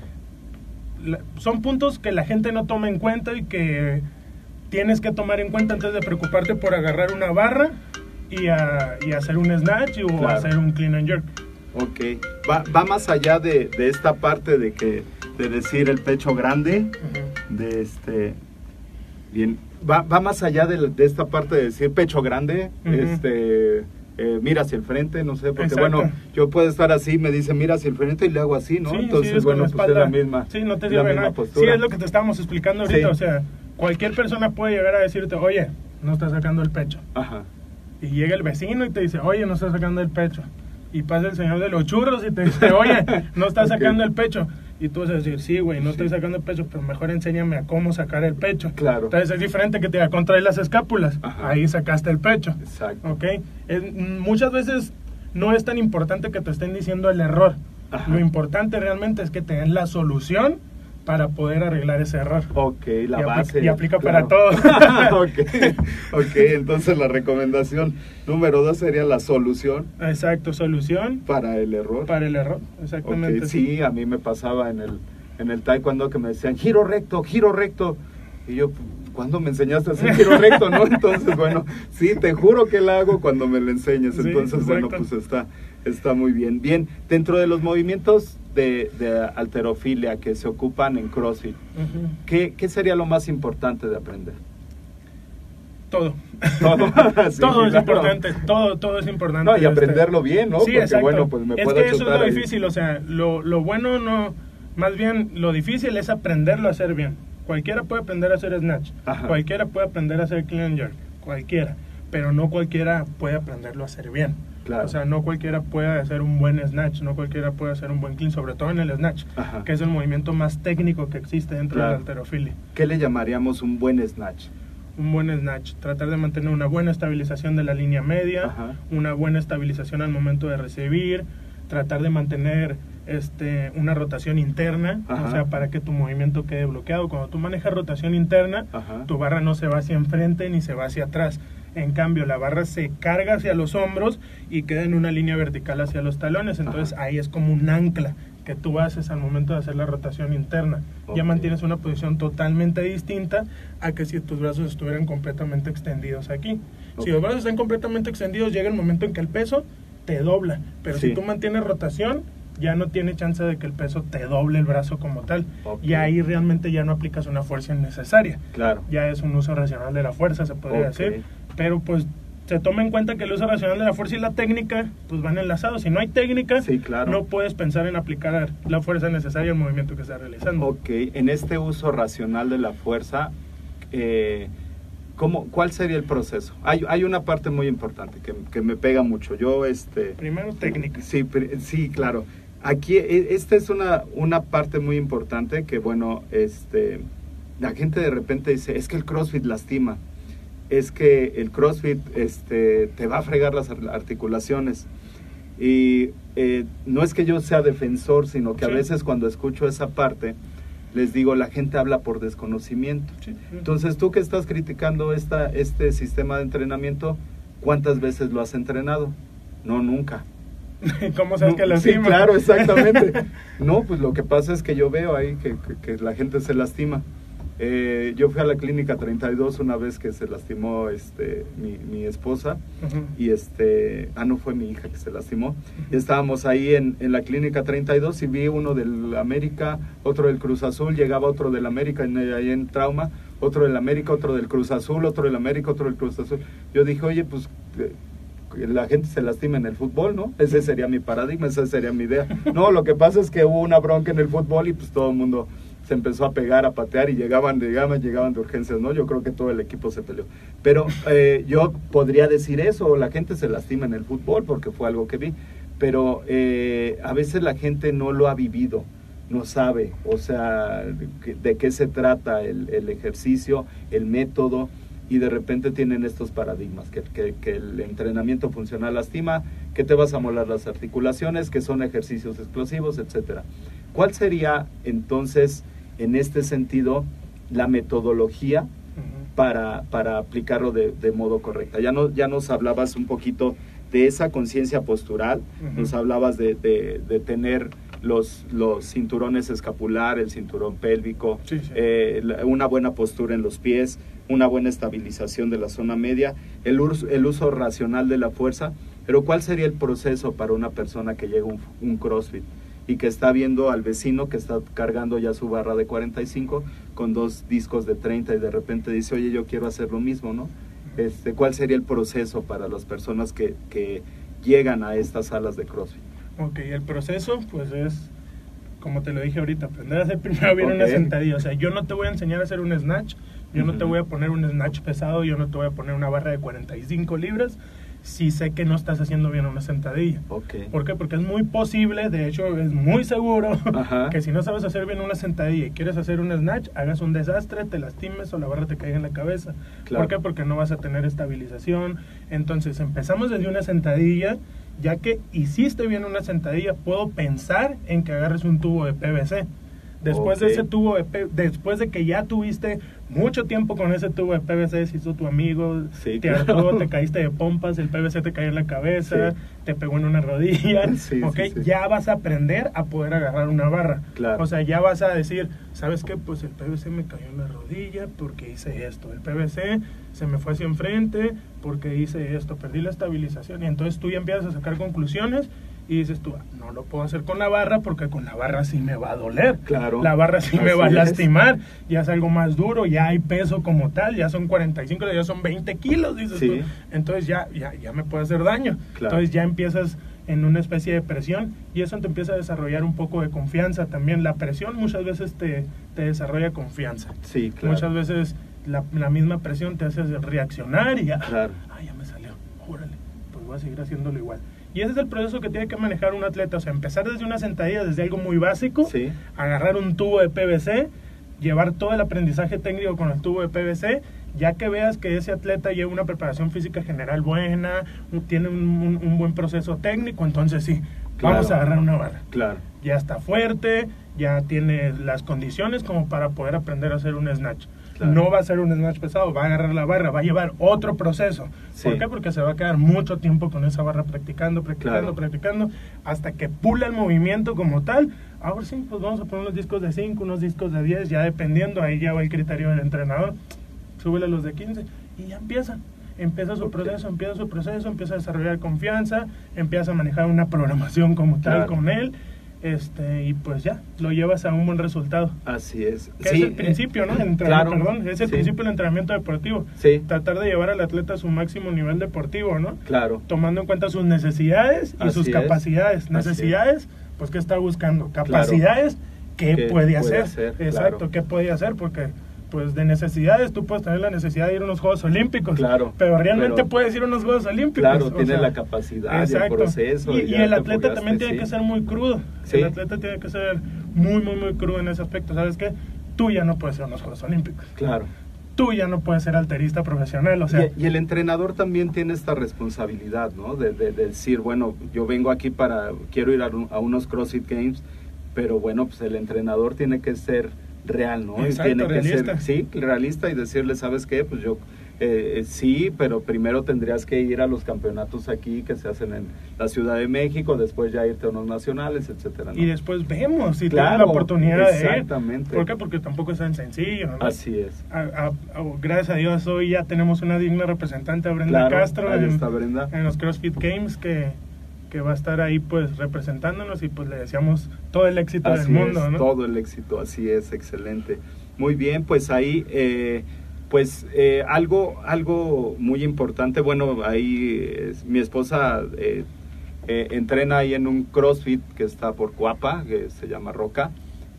son puntos que la gente no toma en cuenta y que tienes que tomar en cuenta antes de preocuparte por agarrar una barra y, a, y hacer un snatch o hacer un clean and jerk. Ok, va, va más allá de, de, esta parte de que de decir el pecho grande, de este, bien, va, va más allá de, de, esta parte de decir pecho grande, este, eh, mira hacia el frente, no sé, porque bueno, yo puedo estar así, me dice mira hacia el frente y le hago así, ¿no? Entonces, bueno, pues es la misma, sí, no te la misma postura. Sí, es lo que te estábamos explicando ahorita, o sea, cualquier persona puede llegar a decirte, oye, no estás sacando el pecho. Ajá y llega el vecino y te dice, oye, no estás sacando el pecho. Y pasa el señor de los churros y te dice, oye, no estás sacando el pecho. Y tú vas a decir, sí, güey, no estoy sacando el pecho, pero mejor enséñame a cómo sacar el pecho. Claro. Entonces es diferente que te a contraer las escápulas. Ahí sacaste el pecho. Exacto. ¿Ok? muchas veces no es tan importante que te estén diciendo el error. Lo importante realmente es que te den la solución para poder arreglar ese error. Ok, la base. y aplica para todo. okay. ok, entonces la recomendación número dos sería la solución. Exacto, solución. Para el error. Para el error, exactamente. sí. a mí me pasaba en el, en el taekwondo que me decían giro recto, giro recto. Y yo, ¿cuándo me enseñaste a hacer giro recto? ¿No? Entonces, bueno, sí, te juro que la hago cuando me lo enseñes. Entonces, bueno, pues está, está muy bien. Bien, dentro de los movimientos de, alterofilia que se ocupan en CrossFit, ¿qué, sería lo más importante de aprender? Todo. Todo, todo es importante, todo, todo es importante. No, y aprenderlo bien, ¿no? Sí, Porque bueno, pues me es que eso es lo difícil, o sea, lo, lo, bueno no, más bien lo difícil es aprenderlo a hacer bien. Cualquiera puede aprender a hacer snatch, cualquiera puede aprender a hacer clean jerk, cualquiera, pero no cualquiera puede aprenderlo a hacer bien. O sea, no cualquiera puede hacer un buen snatch, no cualquiera puede hacer un buen clean, sobre todo en el snatch, que es el movimiento más técnico que existe dentro de la alterofilia. ¿Qué le llamaríamos un buen snatch? Un buen snatch, tratar de mantener una buena estabilización de la línea media, una buena estabilización al momento de recibir, tratar de mantener este, una rotación interna, o sea, para que tu movimiento quede bloqueado. Cuando tú manejas rotación interna, tu barra no se va hacia enfrente ni se va hacia atrás. En cambio, la barra se carga hacia los hombros y queda en una línea vertical hacia los talones. Entonces ahí es como un ancla que tú haces al momento de hacer la rotación interna. Ya mantienes una posición totalmente distinta a que si tus brazos estuvieran completamente extendidos aquí. Si los brazos están completamente extendidos, llega el momento en que el peso te dobla. Pero si tú mantienes rotación, ya no tiene chance de que el peso te doble el brazo como tal. Y ahí realmente ya no aplicas una fuerza innecesaria. Claro. Ya es un uso racional de la fuerza, se podría decir pero pues se toma en cuenta que el uso racional de la fuerza y la técnica pues van enlazados. Si no hay técnica, no puedes pensar en aplicar la fuerza necesaria al movimiento que está realizando. Ok, en este uso racional de la fuerza, eh, ¿cómo, ¿cuál sería el proceso? Hay, hay una parte muy importante que, que, me pega mucho. Yo, este... Primero técnica. Sí, sí, claro. Aquí, e, esta es una, una parte muy importante que, bueno, este, la gente de repente dice, es que el CrossFit lastima es que el CrossFit este, te va a fregar las articulaciones. Y eh, no es que yo sea defensor, sino que a veces cuando escucho esa parte, les digo, la gente habla por desconocimiento. Entonces, tú que estás criticando esta, este sistema de entrenamiento, ¿cuántas veces lo has entrenado? No, nunca. ¿Cómo sabes que lastima? Sí, claro, exactamente. no, pues lo que pasa es que yo veo ahí que, que la gente se lastima. Eh, yo fui a la clínica 32 una vez que se lastimó este, mi, esposa y este, ah, no fue mi hija que se lastimó. estábamos ahí en, en, la clínica 32 y vi uno del América, otro del Cruz Azul, llegaba otro del América ahí en trauma, otro del América, otro del Cruz Azul, otro del América, otro del Cruz Azul. Yo dije, oye, pues eh, la gente se lastima en el fútbol, ¿no? Ese sería mi paradigma, esa sería mi idea. No, lo que pasa es que hubo una bronca en el fútbol y pues todo el mundo se empezó a pegar, a patear y llegaban, llegaban, llegaban de urgencias, ¿no? Yo creo que todo el equipo se peleó. Pero eh, yo podría decir eso, la gente se lastima en el fútbol porque fue algo que vi, pero eh, a veces la gente no lo ha vivido, no sabe, o sea, de, qué se trata el, el, ejercicio, el método, y de repente tienen estos paradigmas, que, que, que el entrenamiento funcional lastima, que te vas a molar las articulaciones, que son ejercicios explosivos, etcétera. ¿Cuál sería entonces en este sentido la metodología para, para, aplicarlo de, modo correcto. Ya, no, ya nos hablabas un poquito de esa conciencia postural, nos hablabas de, de, tener los, los cinturones escapular, el cinturón pélvico, eh, una buena postura en los pies, una buena estabilización de la zona media, el, el uso racional de la fuerza, pero ¿cuál sería el proceso para una persona que llega a un, un CrossFit? Y que está viendo al vecino que está cargando ya su barra de 45 con dos discos de 30 y de repente dice, oye, yo quiero hacer lo mismo, ¿no? Este, ¿Cuál sería el proceso para las personas que, que llegan a estas salas de CrossFit? Ok, el proceso pues es, como te lo dije ahorita, aprender a hacer primero bien una sentadilla. O sea, yo no te voy a enseñar a hacer un snatch, yo no te voy a poner un snatch pesado, yo no te voy a poner una barra de 45 libras, si sé que no estás haciendo bien una sentadilla. Okay. ¿Por qué? Porque es muy posible, de hecho es muy seguro, que si no sabes hacer bien una sentadilla y quieres hacer un snatch, hagas un desastre, te lastimes o la barra te caiga en la cabeza. ¿Por qué? Porque no vas a tener estabilización. Entonces empezamos desde una sentadilla, ya que hiciste bien una sentadilla, puedo pensar en que agarres un tubo de PVC. Después de ese tubo de después de que ya tuviste mucho tiempo con ese tubo de PVC, se hizo tu amigo, te claro. te caíste de pompas, el PVC te cayó en la cabeza, te pegó en una rodilla, ya vas a aprender a poder agarrar una barra. O sea, ya vas a decir, ¿sabes qué? Pues el PVC me cayó en la rodilla porque hice esto, el PVC se me fue hacia enfrente porque hice esto, perdí la estabilización. Y entonces tú ya empiezas a sacar conclusiones y dices tú, no lo puedo hacer con la barra porque con la barra sí me va a doler. Claro. La barra sí me va a lastimar. Ya es algo más duro, ya hay peso como tal, ya son 45, ya son 20 kilos, dices tú. Entonces ya, ya, ya me puede hacer daño. Entonces ya empiezas en una especie de presión y eso te empieza a desarrollar un poco de confianza también. La presión muchas veces te, te desarrolla confianza. Sí, claro. Muchas veces la, la, misma presión te hace reaccionar y ya, claro. ah, ya me salió, órale, pues voy a seguir haciéndolo igual. Y ese es el proceso que tiene que manejar un atleta, o sea, empezar desde una sentadilla, desde algo muy básico, agarrar un tubo de PVC, llevar todo el aprendizaje técnico con el tubo de PVC, ya que veas que ese atleta lleva una preparación física general buena, tiene un, buen proceso técnico, entonces sí, vamos a agarrar una barra. Claro. Ya está fuerte, ya tiene las condiciones como para poder aprender a hacer un snatch. No va a ser un snatch pesado, va a agarrar la barra, va a llevar otro proceso. ¿Por qué? Porque se va a quedar mucho tiempo con esa barra practicando, practicando, practicando, hasta que pula el movimiento como tal. Ahora sí, pues vamos a poner unos discos de 5, unos discos de 10, ya dependiendo, ahí ya va el criterio del entrenador. Súbele los de 15 y ya empieza empieza su proceso, empieza su proceso, empieza a desarrollar confianza, empieza a manejar una programación como tal con él este y pues ya lo llevas a un buen resultado. Así es. Que es el principio no el claro, perdón es el principio del entrenamiento deportivo. Sí. tratar de llevar al atleta a su máximo nivel deportivo no claro. Tomando en cuenta sus necesidades y Así sus es. capacidades. Necesidades pues qué está buscando capacidades qué, ¿Qué puede puede hacer, hacer? exacto Claro. qué puede hacer porque pues de necesidades tú puedes tener la necesidad de ir a unos Juegos Olímpicos Claro, pero realmente pero- puedes ir a unos Juegos Olímpicos claro o tiene sea, la capacidad Exacto. el proceso Y, y el atleta también tiene que ser muy crudo. Sí. El atleta tiene que ser muy, muy, muy crudo en ese aspecto. ¿Sabes qué? Tú ya no puedes ser en los Juegos Olímpicos. claro Tú ya no puedes ser alterista profesional. O sea, y, y el entrenador también tiene esta responsabilidad, ¿no? De, de- de decir, bueno, yo vengo aquí para, quiero ir a, a unos CrossFit Games, pero bueno, pues el entrenador tiene que ser real, ¿no? Y Exacto, tiene que realista. ser, sí, realista y decirle, ¿sabes qué? Pues yo, eh, eh, sí, pero primero tendrías que ir a los campeonatos aquí que se hacen en la Ciudad de México, después ya irte a unos nacionales, etcétera, ¿no? y después vemos si Claro, la oportunidad de ir. exactamente. ¿Por qué? Porque tampoco es tan sencillo. ¿no? Así es. A- a- a- gracias a Dios hoy ya tenemos una digna representante, Brenda Claro, Castro, ahí en, está Brenda. en los CrossFit Games que, que va a estar ahí pues representándonos y pues le deseamos todo el éxito Así del mundo. es, ¿no? todo el éxito, así es, excelente. Muy bien, pues ahí, eh, pues eh, algo, algo muy importante, bueno, ahí es- mi esposa eh, eh, entrena ahí en un CrossFit que está por Cuapa, que se llama Roca,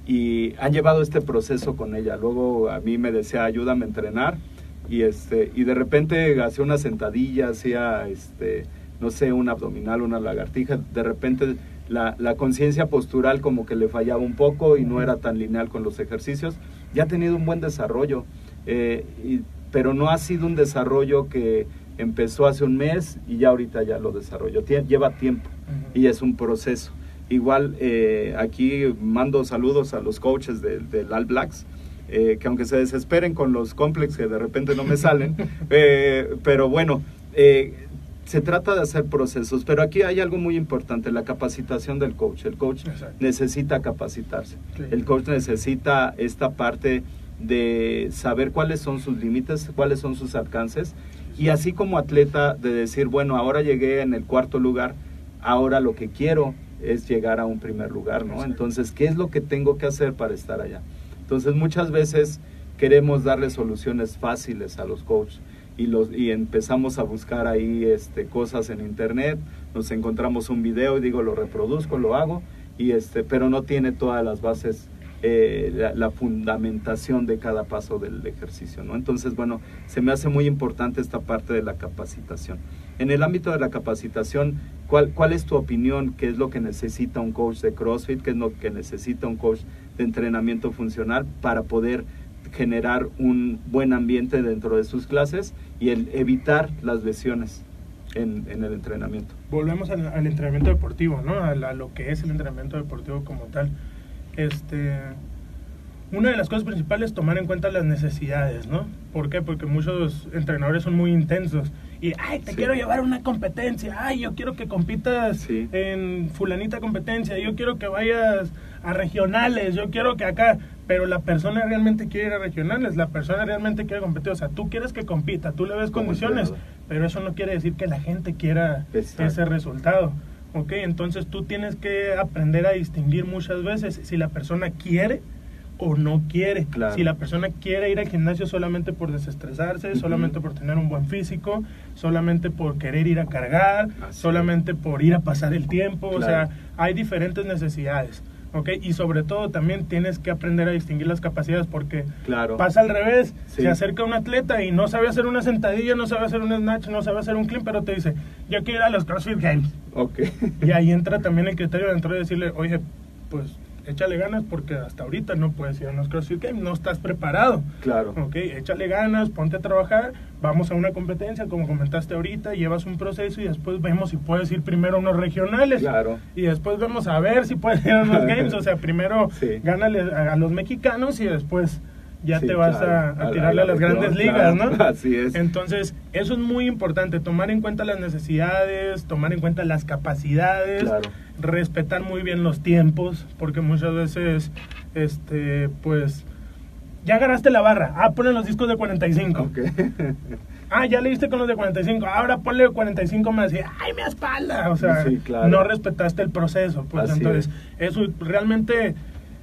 y han llevado este proceso con ella. Luego a mí me decía, ayúdame a entrenar, y este, y de repente hacía una sentadilla, hacía este, no sé, un abdominal, una lagartija, de repente la, la conciencia postural como que le fallaba un poco y no era tan lineal con los ejercicios. Ya ha tenido un buen desarrollo, eh, y- pero no ha sido un desarrollo que empezó hace un mes y ya ahorita ya lo desarrolló. Lleva tiempo y es un proceso. Igual eh, aquí mando saludos a los coaches del, del All Blacks, eh, que aunque se desesperen con los complexes que de repente no me salen, eh, pero bueno, eh, se trata de hacer procesos, pero aquí hay algo muy importante, la capacitación del coach. El coach Exacto. necesita capacitarse, Sí. el coach necesita esta parte de saber cuáles son sus límites, cuáles son sus alcances, y así como atleta de decir, bueno, ahora llegué en el cuarto lugar, ahora lo que quiero es llegar a un primer lugar, ¿no? Exacto. Entonces, ¿qué es lo que tengo que hacer para estar allá? Entonces, muchas veces queremos darle soluciones fáciles a los coaches y, los, y empezamos a buscar ahí este, cosas en internet, nos encontramos un video y digo, lo reproduzco, lo hago, y este, pero no tiene todas las bases, eh, la, la fundamentación de cada paso del ejercicio, ¿no? Entonces, bueno, se me hace muy importante esta parte de la capacitación. En el ámbito de la capacitación, ¿cuál, ¿cuál es tu opinión? ¿Qué es lo que necesita un coach de CrossFit? ¿Qué es lo que necesita un coach de entrenamiento funcional para poder generar un buen ambiente dentro de sus clases y el evitar las lesiones en, en el entrenamiento? volvemos al, al entrenamiento deportivo, ¿no? A, la- a lo que es el entrenamiento deportivo como tal. Este, una de las cosas principales es tomar en cuenta las necesidades, ¿no? ¿Por qué? Porque muchos entrenadores son muy intensos y, ay, te Sí. quiero llevar a una competencia, ay, yo quiero que compitas Sí. en fulanita competencia, yo quiero que vayas a regionales, yo quiero que acá, pero la persona realmente quiere ir a regionales, la persona realmente quiere competir, o sea, tú quieres que compita, tú le ves Como condiciones, pero eso no quiere decir que la gente quiera Exacto. ese resultado. ¿Ok? Entonces tú tienes que aprender a distinguir muchas veces si la persona quiere o no quiere. Claro. Si la persona quiere ir al gimnasio solamente por desestresarse, Ujú. solamente por tener un buen físico, solamente por querer ir a cargar, Así solamente por ir a pasar el tiempo. O Claro. sea, hay diferentes necesidades. ¿Ok? Y sobre todo también tienes que aprender a distinguir las capacidades porque Claro. Pasa al revés, Sí. se acerca un atleta y no sabe hacer una sentadilla, no sabe hacer un snatch, no sabe hacer un clean, pero te dice, yo quiero ir a los CrossFit Games. Ok. Y ahí entra también el criterio de entrar y decirle, oye, pues échale ganas porque hasta ahorita no puedes ir a los CrossFit Games, no estás preparado. Claro. Ok, échale ganas, ponte a trabajar, vamos a una competencia, como comentaste ahorita, llevas un proceso y después vemos si puedes ir primero a unos regionales. Claro. Y después vemos a ver si puedes ir a unos games. O sea, primero Sí. gánale a, los mexicanos y después ya Sí, te vas claro. a, tirarle a a, la las grandes ligas. ¿no? Así es. Entonces, eso es muy importante, tomar en cuenta las necesidades, tomar en cuenta las capacidades, Claro. Respetar muy bien los tiempos, porque muchas veces, este, pues, ya agarraste la barra, ah, ponen los discos de 45. Okay. ah, ya leíste con los de 45, ahora ponle 45 más y, ay, mi espalda. O sea, Sí, claro. no respetaste el proceso. Pues Así entonces, eso realmente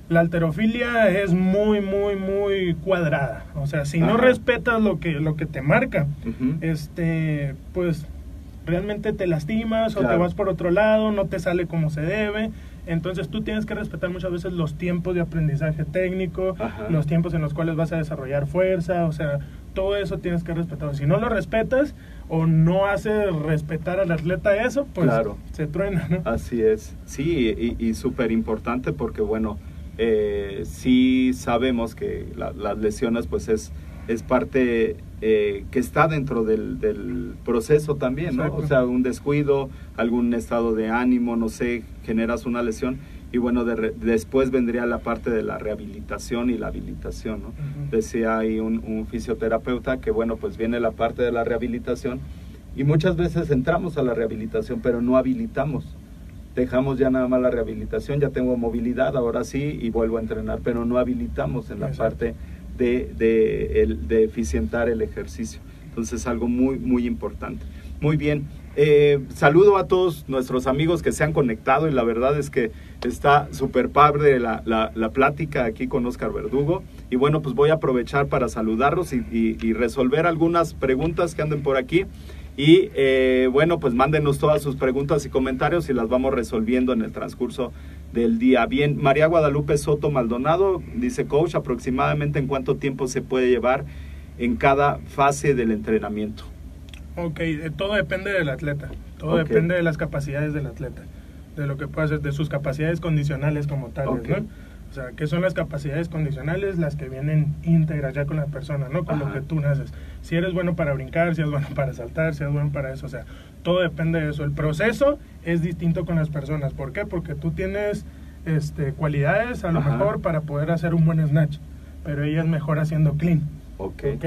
la alterofilia es muy, muy, muy cuadrada. O sea, si no respetas lo que, lo que te marca, este, pues realmente te lastimas o te vas por otro lado, no te sale como se debe. Entonces tú tienes que respetar muchas veces los tiempos de aprendizaje técnico, Ajá. los tiempos en los cuales vas a desarrollar fuerza, o sea, todo eso tienes que respetar. Si no lo respetas o no haces respetar al atleta eso, pues Claro. se truena, ¿no? Así es, sí, y, y súper importante porque, bueno, eh, sí sabemos que la- las lesiones, pues es, es parte eh, que está dentro del, del proceso también, ¿no? Exacto. O sea, un descuido, algún estado de ánimo, no sé, generas una lesión y bueno, de re- después vendría la parte de la rehabilitación y la habilitación, ¿no? Ujú. Decía ahí un, un fisioterapeuta que, bueno, pues viene la parte de la rehabilitación y muchas veces entramos a la rehabilitación, pero no habilitamos. Dejamos ya nada más la rehabilitación, ya tengo movilidad, ahora sí, y vuelvo a entrenar, pero no habilitamos en la Exacto. parte de, de, el- eficientar el ejercicio. Entonces, algo muy, muy importante. Muy bien. Eh, saludo a todos nuestros amigos que se han conectado y la verdad es que está súper padre la, la, plática aquí con Oscar Verdugo. Y bueno, pues voy a aprovechar para saludarlos y resolver algunas preguntas que anden por aquí. Y eh, bueno, pues mándenos todas sus preguntas y comentarios y las vamos resolviendo en el transcurso del día. Bien, María Guadalupe Soto Maldonado dice, coach, aproximadamente en cuánto tiempo se puede llevar en cada fase del entrenamiento. Ok, eh, todo depende del atleta, todo depende de las capacidades del atleta, de lo que puede hacer, de sus capacidades condicionales como tales. ¿no? O sea, ¿qué son las capacidades condicionales? Las que vienen íntegras ya con la persona, ¿no? Con Ajá. lo que tú naces. Si eres bueno para brincar, si eres bueno para saltar, si eres bueno para eso, o sea, todo depende de eso. El proceso es distinto con las personas. ¿Por qué? Porque tú tienes este, cualidades a lo Ajá. mejor para poder hacer un buen snatch, pero ella es mejor haciendo clean. Ok. ¿ok?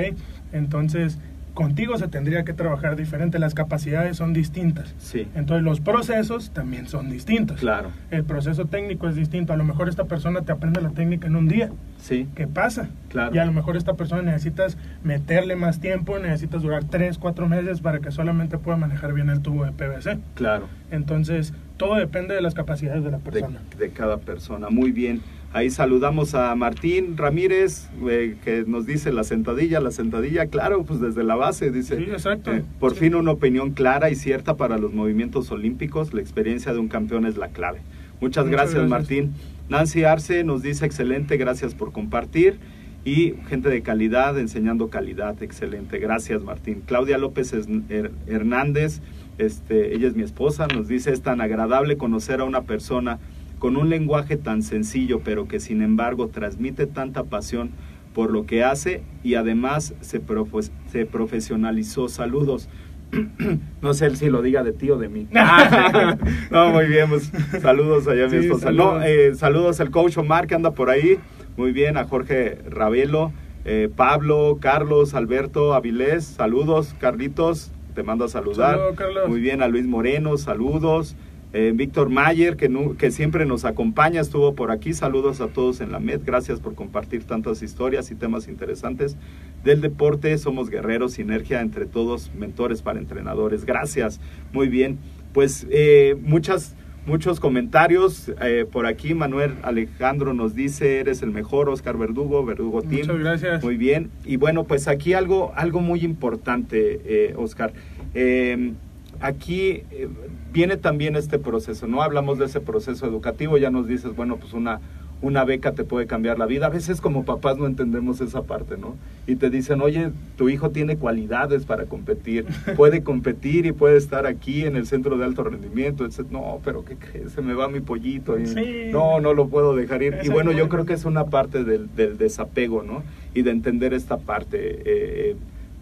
Entonces, contigo se tendría que trabajar diferente, las capacidades son distintas. Sí, Entonces, los procesos también son distintos. claro. El proceso técnico es distinto. A lo mejor esta persona te aprende la técnica en un día. Sí, ¿Qué pasa? Claro. Y a lo mejor esta persona necesitas meterle más tiempo, necesitas durar 3, 4 meses para que solamente pueda manejar bien el tubo de PVC. claro. Entonces, todo depende de las capacidades de la De, persona. de cada persona. Muy bien. Ahí saludamos a Martín Ramírez, eh, que nos dice la sentadilla, la sentadilla, claro, pues desde la base, dice. Sí, exacto. eh, por Sí. fin una opinión clara y cierta para los movimientos olímpicos. La experiencia de un campeón es la clave. Muchas, Muchas gracias, gracias. Martín. Nancy Arce nos dice excelente, gracias por compartir. Y gente de calidad, enseñando calidad, excelente. Gracias, Martín. Claudia López Her- Hernández, este, ella es mi esposa, nos dice, es tan agradable conocer a una persona con un lenguaje tan sencillo, pero que sin embargo transmite tanta pasión por lo que hace y además se, profe- se profesionalizó. Saludos. no sé si lo diga de ti o de mí. no, muy bien, pues, saludos allá mi esposa. saludos. No, eh, saludos al coach Omar que anda por ahí. Muy bien, a Jorge Ravelo, eh, Pablo, Carlos, Alberto, Avilés. Saludos, Carlitos, te mando a saludar. Saludos, Carlos. Muy bien, a Luis Moreno, saludos. Eh, Víctor Mayer, que, nu- que siempre nos acompaña, estuvo por aquí. Saludos a todos en la MED. Gracias por compartir tantas historias y temas interesantes del deporte. Somos guerreros, sinergia entre todos, mentores para entrenadores. Gracias. Muy bien. Pues eh, muchas, muchos comentarios. Eh, por aquí Manuel Alejandro nos dice, eres el mejor, Oscar Verdugo, Verdugo Team. Muchas gracias. Muy bien. Y bueno, pues aquí algo, algo muy importante, eh, Oscar. Eh, aquí eh, viene también este proceso, ¿no? Hablamos de ese proceso educativo, ya nos dices, bueno, pues una, una beca te puede cambiar la vida. A veces como papás no entendemos esa parte, ¿no? Y te dicen, oye, tu hijo tiene cualidades para competir, puede competir y puede estar aquí en el centro de alto rendimiento. Etc. No, pero ¿qué crees? Se me va mi pollito. Y, Sí. No, no lo puedo dejar ir. Y bueno, yo creo que es una parte del, del desapego, ¿no? Y de entender esta parte. eh,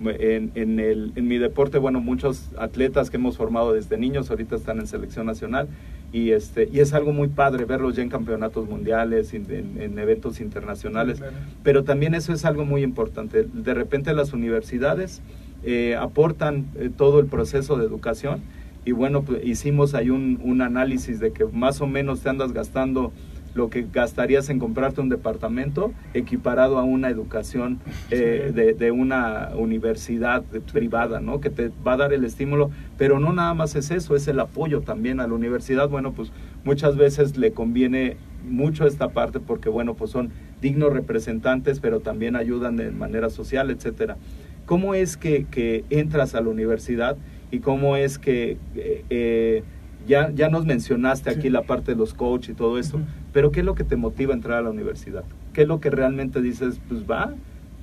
en, en, el, en mi deporte, bueno, muchos atletas que hemos formado desde niños ahorita están en selección nacional y este y es algo muy padre verlos ya en campeonatos mundiales, en, en- en eventos internacionales. Claro. Pero también eso es algo muy importante. De repente las universidades eh, aportan eh, todo el proceso de educación y bueno, pues, hicimos ahí un, un análisis de que más o menos te andas gastando lo que gastarías en comprarte un departamento equiparado a una educación eh, de, de, una universidad privada, ¿no? Que te va a dar el estímulo, pero no nada más es eso, es el apoyo también a la universidad. Bueno, pues muchas veces le conviene mucho esta parte porque, bueno, pues son dignos representantes, pero también ayudan de manera social, etcétera. ¿Cómo es que, que entras a la universidad y cómo es que... Eh, eh ya, ya nos mencionaste aquí la parte de los coaches y todo eso, pero ¿qué es lo que te motiva a entrar a la universidad? ¿Qué es lo que realmente dices, pues va,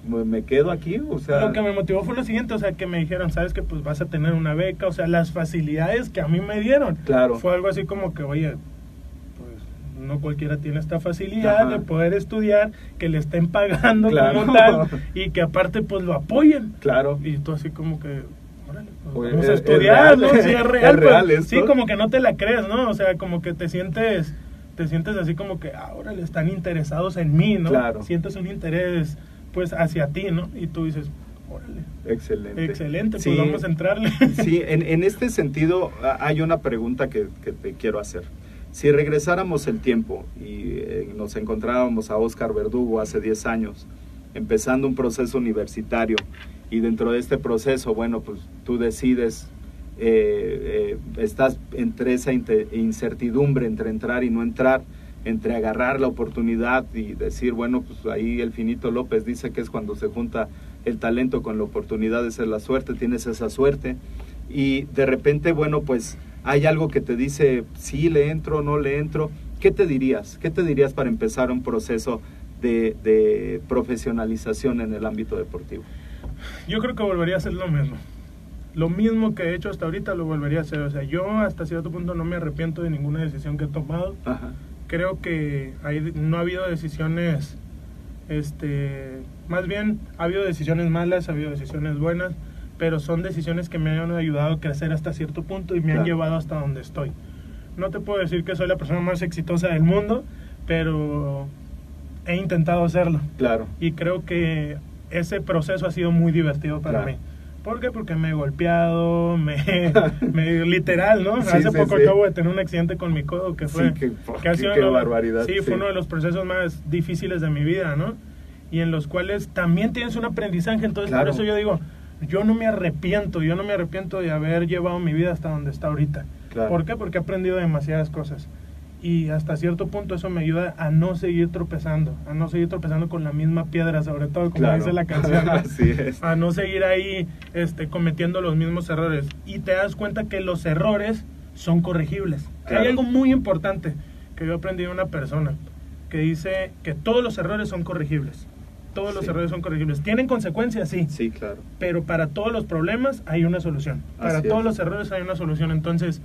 me quedo aquí? O sea... Lo que me motivó fue lo siguiente, o sea, que me dijeron, sabes que pues vas a tener una beca, o sea, las facilidades que a mí me dieron. Claro. Fue algo así como que, oye, pues no cualquiera tiene esta facilidad de poder estudiar, que le estén pagando como tal y que aparte pues lo apoyen. Claro. Y tú así como que, pues, vamos a estudiar, ¿no? Sí, es real. Pues, sí, como que no te la crees, ¿no? O sea, como que te sientes, te sientes así como que ahora le están interesados en mí, ¿no? Claro. Sientes un interés, pues, hacia ti, ¿no? Y tú dices, órale. Excelente. Excelente, pues vamos a entrarle. Sí, en, en este sentido hay una pregunta que, que, te quiero hacer. Si regresáramos el tiempo y eh, nos encontrábamos a Oscar Verdugo hace 10 años, empezando un proceso universitario, y dentro de este proceso, bueno, pues tú decides, eh, eh, estás entre esa incertidumbre entre entrar y no entrar, entre agarrar la oportunidad y decir, bueno, pues ahí el finito López dice que es cuando se junta el talento con la oportunidad de ser la suerte, tienes esa suerte y de repente, bueno, pues hay algo que te dice, sí, le entro, no le entro, ¿qué te dirías? ¿Qué te dirías para empezar un proceso de, de profesionalización en el ámbito deportivo? Yo creo que volvería a hacer lo mismo. Lo mismo que he hecho hasta ahorita lo volvería a hacer. O sea, yo hasta cierto punto no me arrepiento de ninguna decisión que he tomado. Creo que hay, no ha habido decisiones, este, más bien ha habido decisiones malas, ha habido decisiones buenas, pero son decisiones que me han ayudado a crecer hasta cierto punto y me han llevado hasta donde estoy. No te puedo decir que soy la persona más exitosa del mundo, pero he intentado hacerlo. Claro. Y creo que ese proceso ha sido muy divertido para mí. ¿Por qué? Porque me he golpeado, me, literal, ¿no? Hace poco acabo de tener un accidente con mi codo que fue... Sí, qué, barbaridad. Sí, fue uno de los procesos más difíciles de mi vida, ¿no? Y en los cuales también tienes un aprendizaje, entonces por eso yo digo, yo no me arrepiento, yo no me arrepiento de haber llevado mi vida hasta donde está ahorita. ¿Por qué? Porque he aprendido demasiadas cosas y hasta cierto punto eso me ayuda a no seguir tropezando, a no seguir tropezando con la misma piedra, sobre todo como dice la canción, a no seguir ahí este, cometiendo los mismos errores. Y te das cuenta que los errores son corregibles. Hay algo muy importante que yo aprendí de una persona que dice que todos los errores son corregibles. Todos los errores son corregibles. ¿Tienen consecuencias? Sí. Sí, claro. Pero para todos los problemas hay una solución. Para todos los errores hay una solución. Entonces,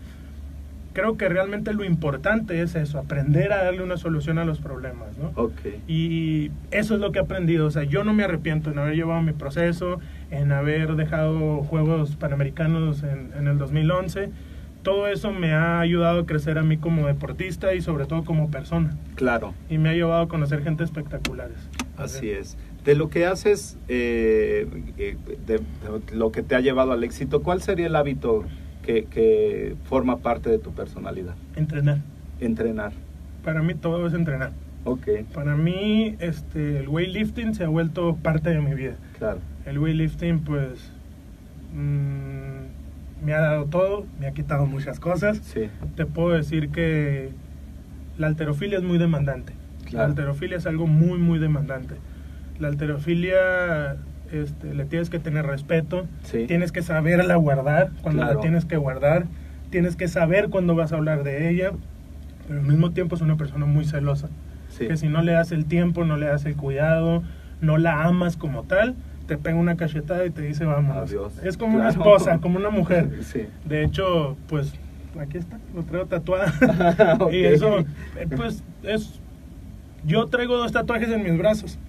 creo que realmente lo importante es eso, aprender a darle una solución a los problemas, ¿no? Okay. Y eso es lo que he aprendido, o sea, yo no me arrepiento en haber llevado mi proceso, en haber dejado Juegos Panamericanos en, en el 2011, todo eso me ha ayudado a crecer a mí como deportista y sobre todo como persona. Claro. Y me ha llevado a conocer gente espectaculares. Así es. De lo que haces, eh, eh, de, lo que te ha llevado al éxito, ¿cuál sería el hábito que, forma parte de tu personalidad? Entrenar. Entrenar. Para mí todo es entrenar. Ok. Para mí este, el weightlifting se ha vuelto parte de mi vida. Claro. El weightlifting pues mm, me ha dado todo, me ha quitado muchas cosas. Sí. Te puedo decir que la alterofilia es muy demandante. La alterofilia es algo muy, muy demandante. La alterofilia este, le tienes que tener respeto, tienes que saberla guardar cuando la tienes que guardar, tienes que saber cuándo vas a hablar de ella, pero al mismo tiempo es una persona muy celosa, que si no le das el tiempo, no le das el cuidado, no la amas como tal, te pega una cachetada y te dice vamos. Es como una esposa, como una mujer. De hecho, pues aquí está, lo traigo tatuada. Y eso, eh, pues es... Yo traigo dos tatuajes en mis brazos.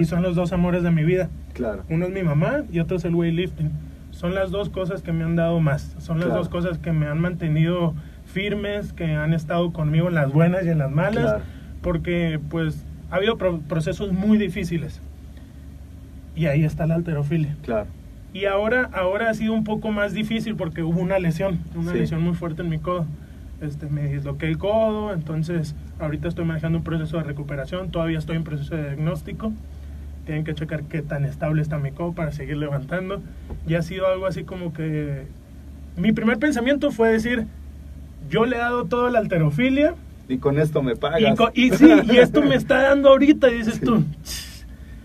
Y son los dos amores de mi vida. Claro. Uno es mi mamá y otro es el weightlifting. Son las dos cosas que me han dado más. Son las dos cosas que me han mantenido firmes, que han estado conmigo en las buenas y en las malas. Porque, pues, ha habido procesos muy difíciles. Y ahí está la alterofilia. Claro. Y ahora, ahora ha sido un poco más difícil porque hubo una lesión, una lesión muy fuerte en mi codo. Este, me disloqué el codo, entonces ahorita estoy manejando un proceso de recuperación, todavía estoy en proceso de diagnóstico, tienen que checar qué tan estable está mi codo para seguir levantando. Y ha sido algo así como que... Mi primer pensamiento fue decir, yo le he dado toda la alterofilia. Y con esto me pagas. Y, sí, y esto me está dando ahorita, y dices tú.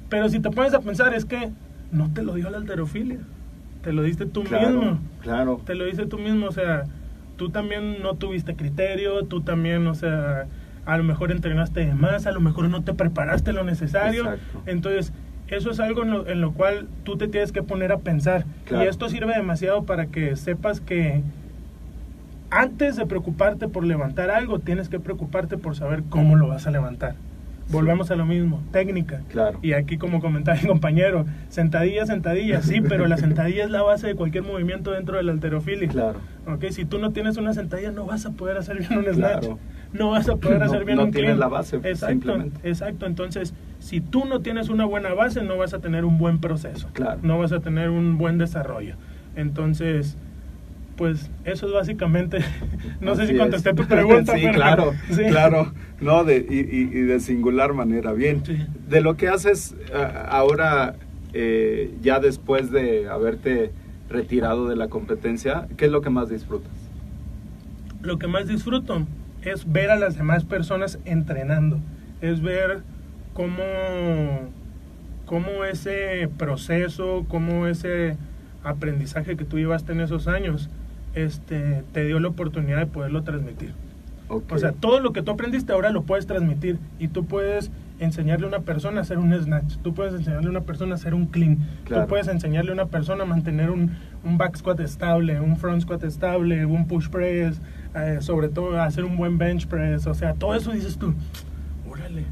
Pero si te pones a pensar, es que no te lo dio la alterofilia. Te lo diste tú mismo. Claro. Te lo diste tú mismo, o sea, tú también no tuviste criterio, tú también, o sea, a lo mejor entrenaste de más, a lo mejor no te preparaste lo necesario. Entonces, eso es algo en lo, cual tú te tienes que poner a pensar. Y esto sirve demasiado para que sepas que antes de preocuparte por levantar algo, tienes que preocuparte por saber cómo lo vas a levantar. Volvemos a lo mismo, técnica. Claro. Y aquí como comentaba mi compañero, sentadilla, sentadilla, sí, pero la sentadilla es la base de cualquier movimiento dentro del alterofilia. Claro. Okay, si tú no tienes una sentadilla no vas a poder hacer bien un snatch. No vas a poder hacer bien un clean. No tienes la base, exacto, simplemente. Exacto, entonces si tú no tienes una buena base no vas a tener un buen proceso. Claro. No vas a tener un buen desarrollo. Entonces, pues eso es básicamente, no sé si contesté tu pregunta. sí, claro, claro, no, de, y, de singular manera, bien. De lo que haces ahora, eh, ya después de haberte retirado de la competencia, ¿qué es lo que más disfrutas? Lo que más disfruto es ver a las demás personas entrenando, es ver cómo, cómo ese proceso, cómo ese aprendizaje que tú llevaste en esos años, este, te dio la oportunidad de poderlo transmitir. O sea, todo lo que tú aprendiste ahora lo puedes transmitir y tú puedes enseñarle a una persona a hacer un snatch, tú puedes enseñarle a una persona a hacer un clean, tú puedes enseñarle a una persona a mantener un, un, back squat estable, un front squat estable, un push press, eh, sobre todo hacer un buen bench press, o sea, todo eso dices tú, órale.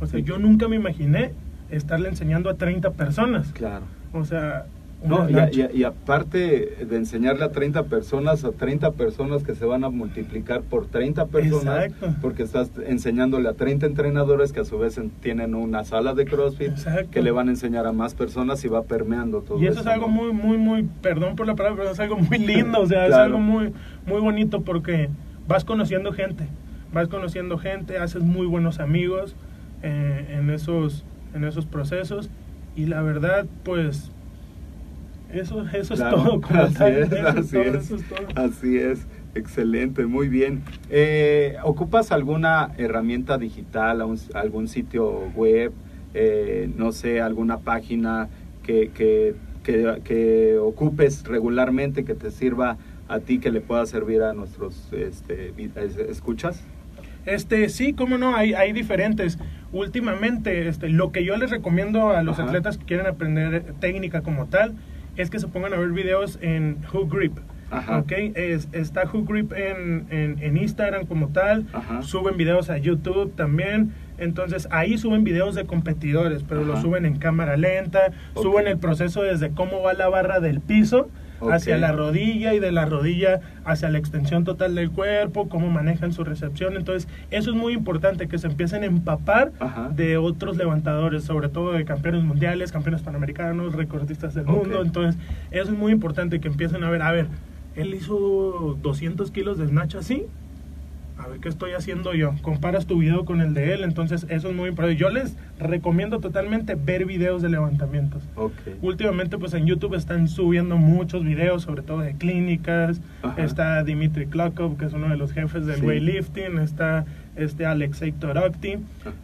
O sea, yo nunca me imaginé estarle enseñando a 30 personas. Claro. O sea, no, y, aparte de enseñarle a 30 personas, a 30 personas que se van a multiplicar por 30 personas, porque estás enseñándole a 30 entrenadores que a su vez tienen una sala de CrossFit que le van a enseñar a más personas y va permeando todo. Y eso, es algo muy, muy, muy, perdón por la palabra, pero es algo muy lindo, o sea, es algo muy, muy bonito porque vas conociendo gente, vas conociendo gente, haces muy buenos amigos eh, en, esos, en esos procesos. Y la verdad, pues eso, eso es todo. Así es, así es, Así es. Excelente, muy bien. Eh, ¿Ocupas alguna herramienta digital, algún sitio web, eh, no sé, alguna página que, que, que, ocupes regularmente que te sirva a ti, que le pueda servir a nuestros este, escuchas? Este, sí, cómo no, hay, hay diferentes. Últimamente, este, lo que yo les recomiendo a los atletas que quieren aprender técnica como tal, es que se pongan a ver videos en Who Grip. Okay, es, está Who Grip en, en, Instagram como tal, suben videos a YouTube también, entonces ahí suben videos de competidores, pero lo suben en cámara lenta, suben el proceso desde cómo va la barra del piso hacia la rodilla y de la rodilla hacia la extensión total del cuerpo, cómo manejan su recepción. Entonces, eso es muy importante, que se empiecen a empapar de otros levantadores, sobre todo de campeones mundiales, campeones panamericanos, recordistas del mundo. Entonces, eso es muy importante que empiecen a ver, a ver, él hizo 200 kilos de snatch así, a ver qué estoy haciendo yo. Comparas tu video con el de él, entonces eso es muy importante. Yo les recomiendo totalmente ver videos de levantamientos. Últimamente pues en YouTube están subiendo muchos videos, sobre todo de clínicas. Está Dimitri Klokov, que es uno de los jefes del weightlifting. Está este Alexei Torokti,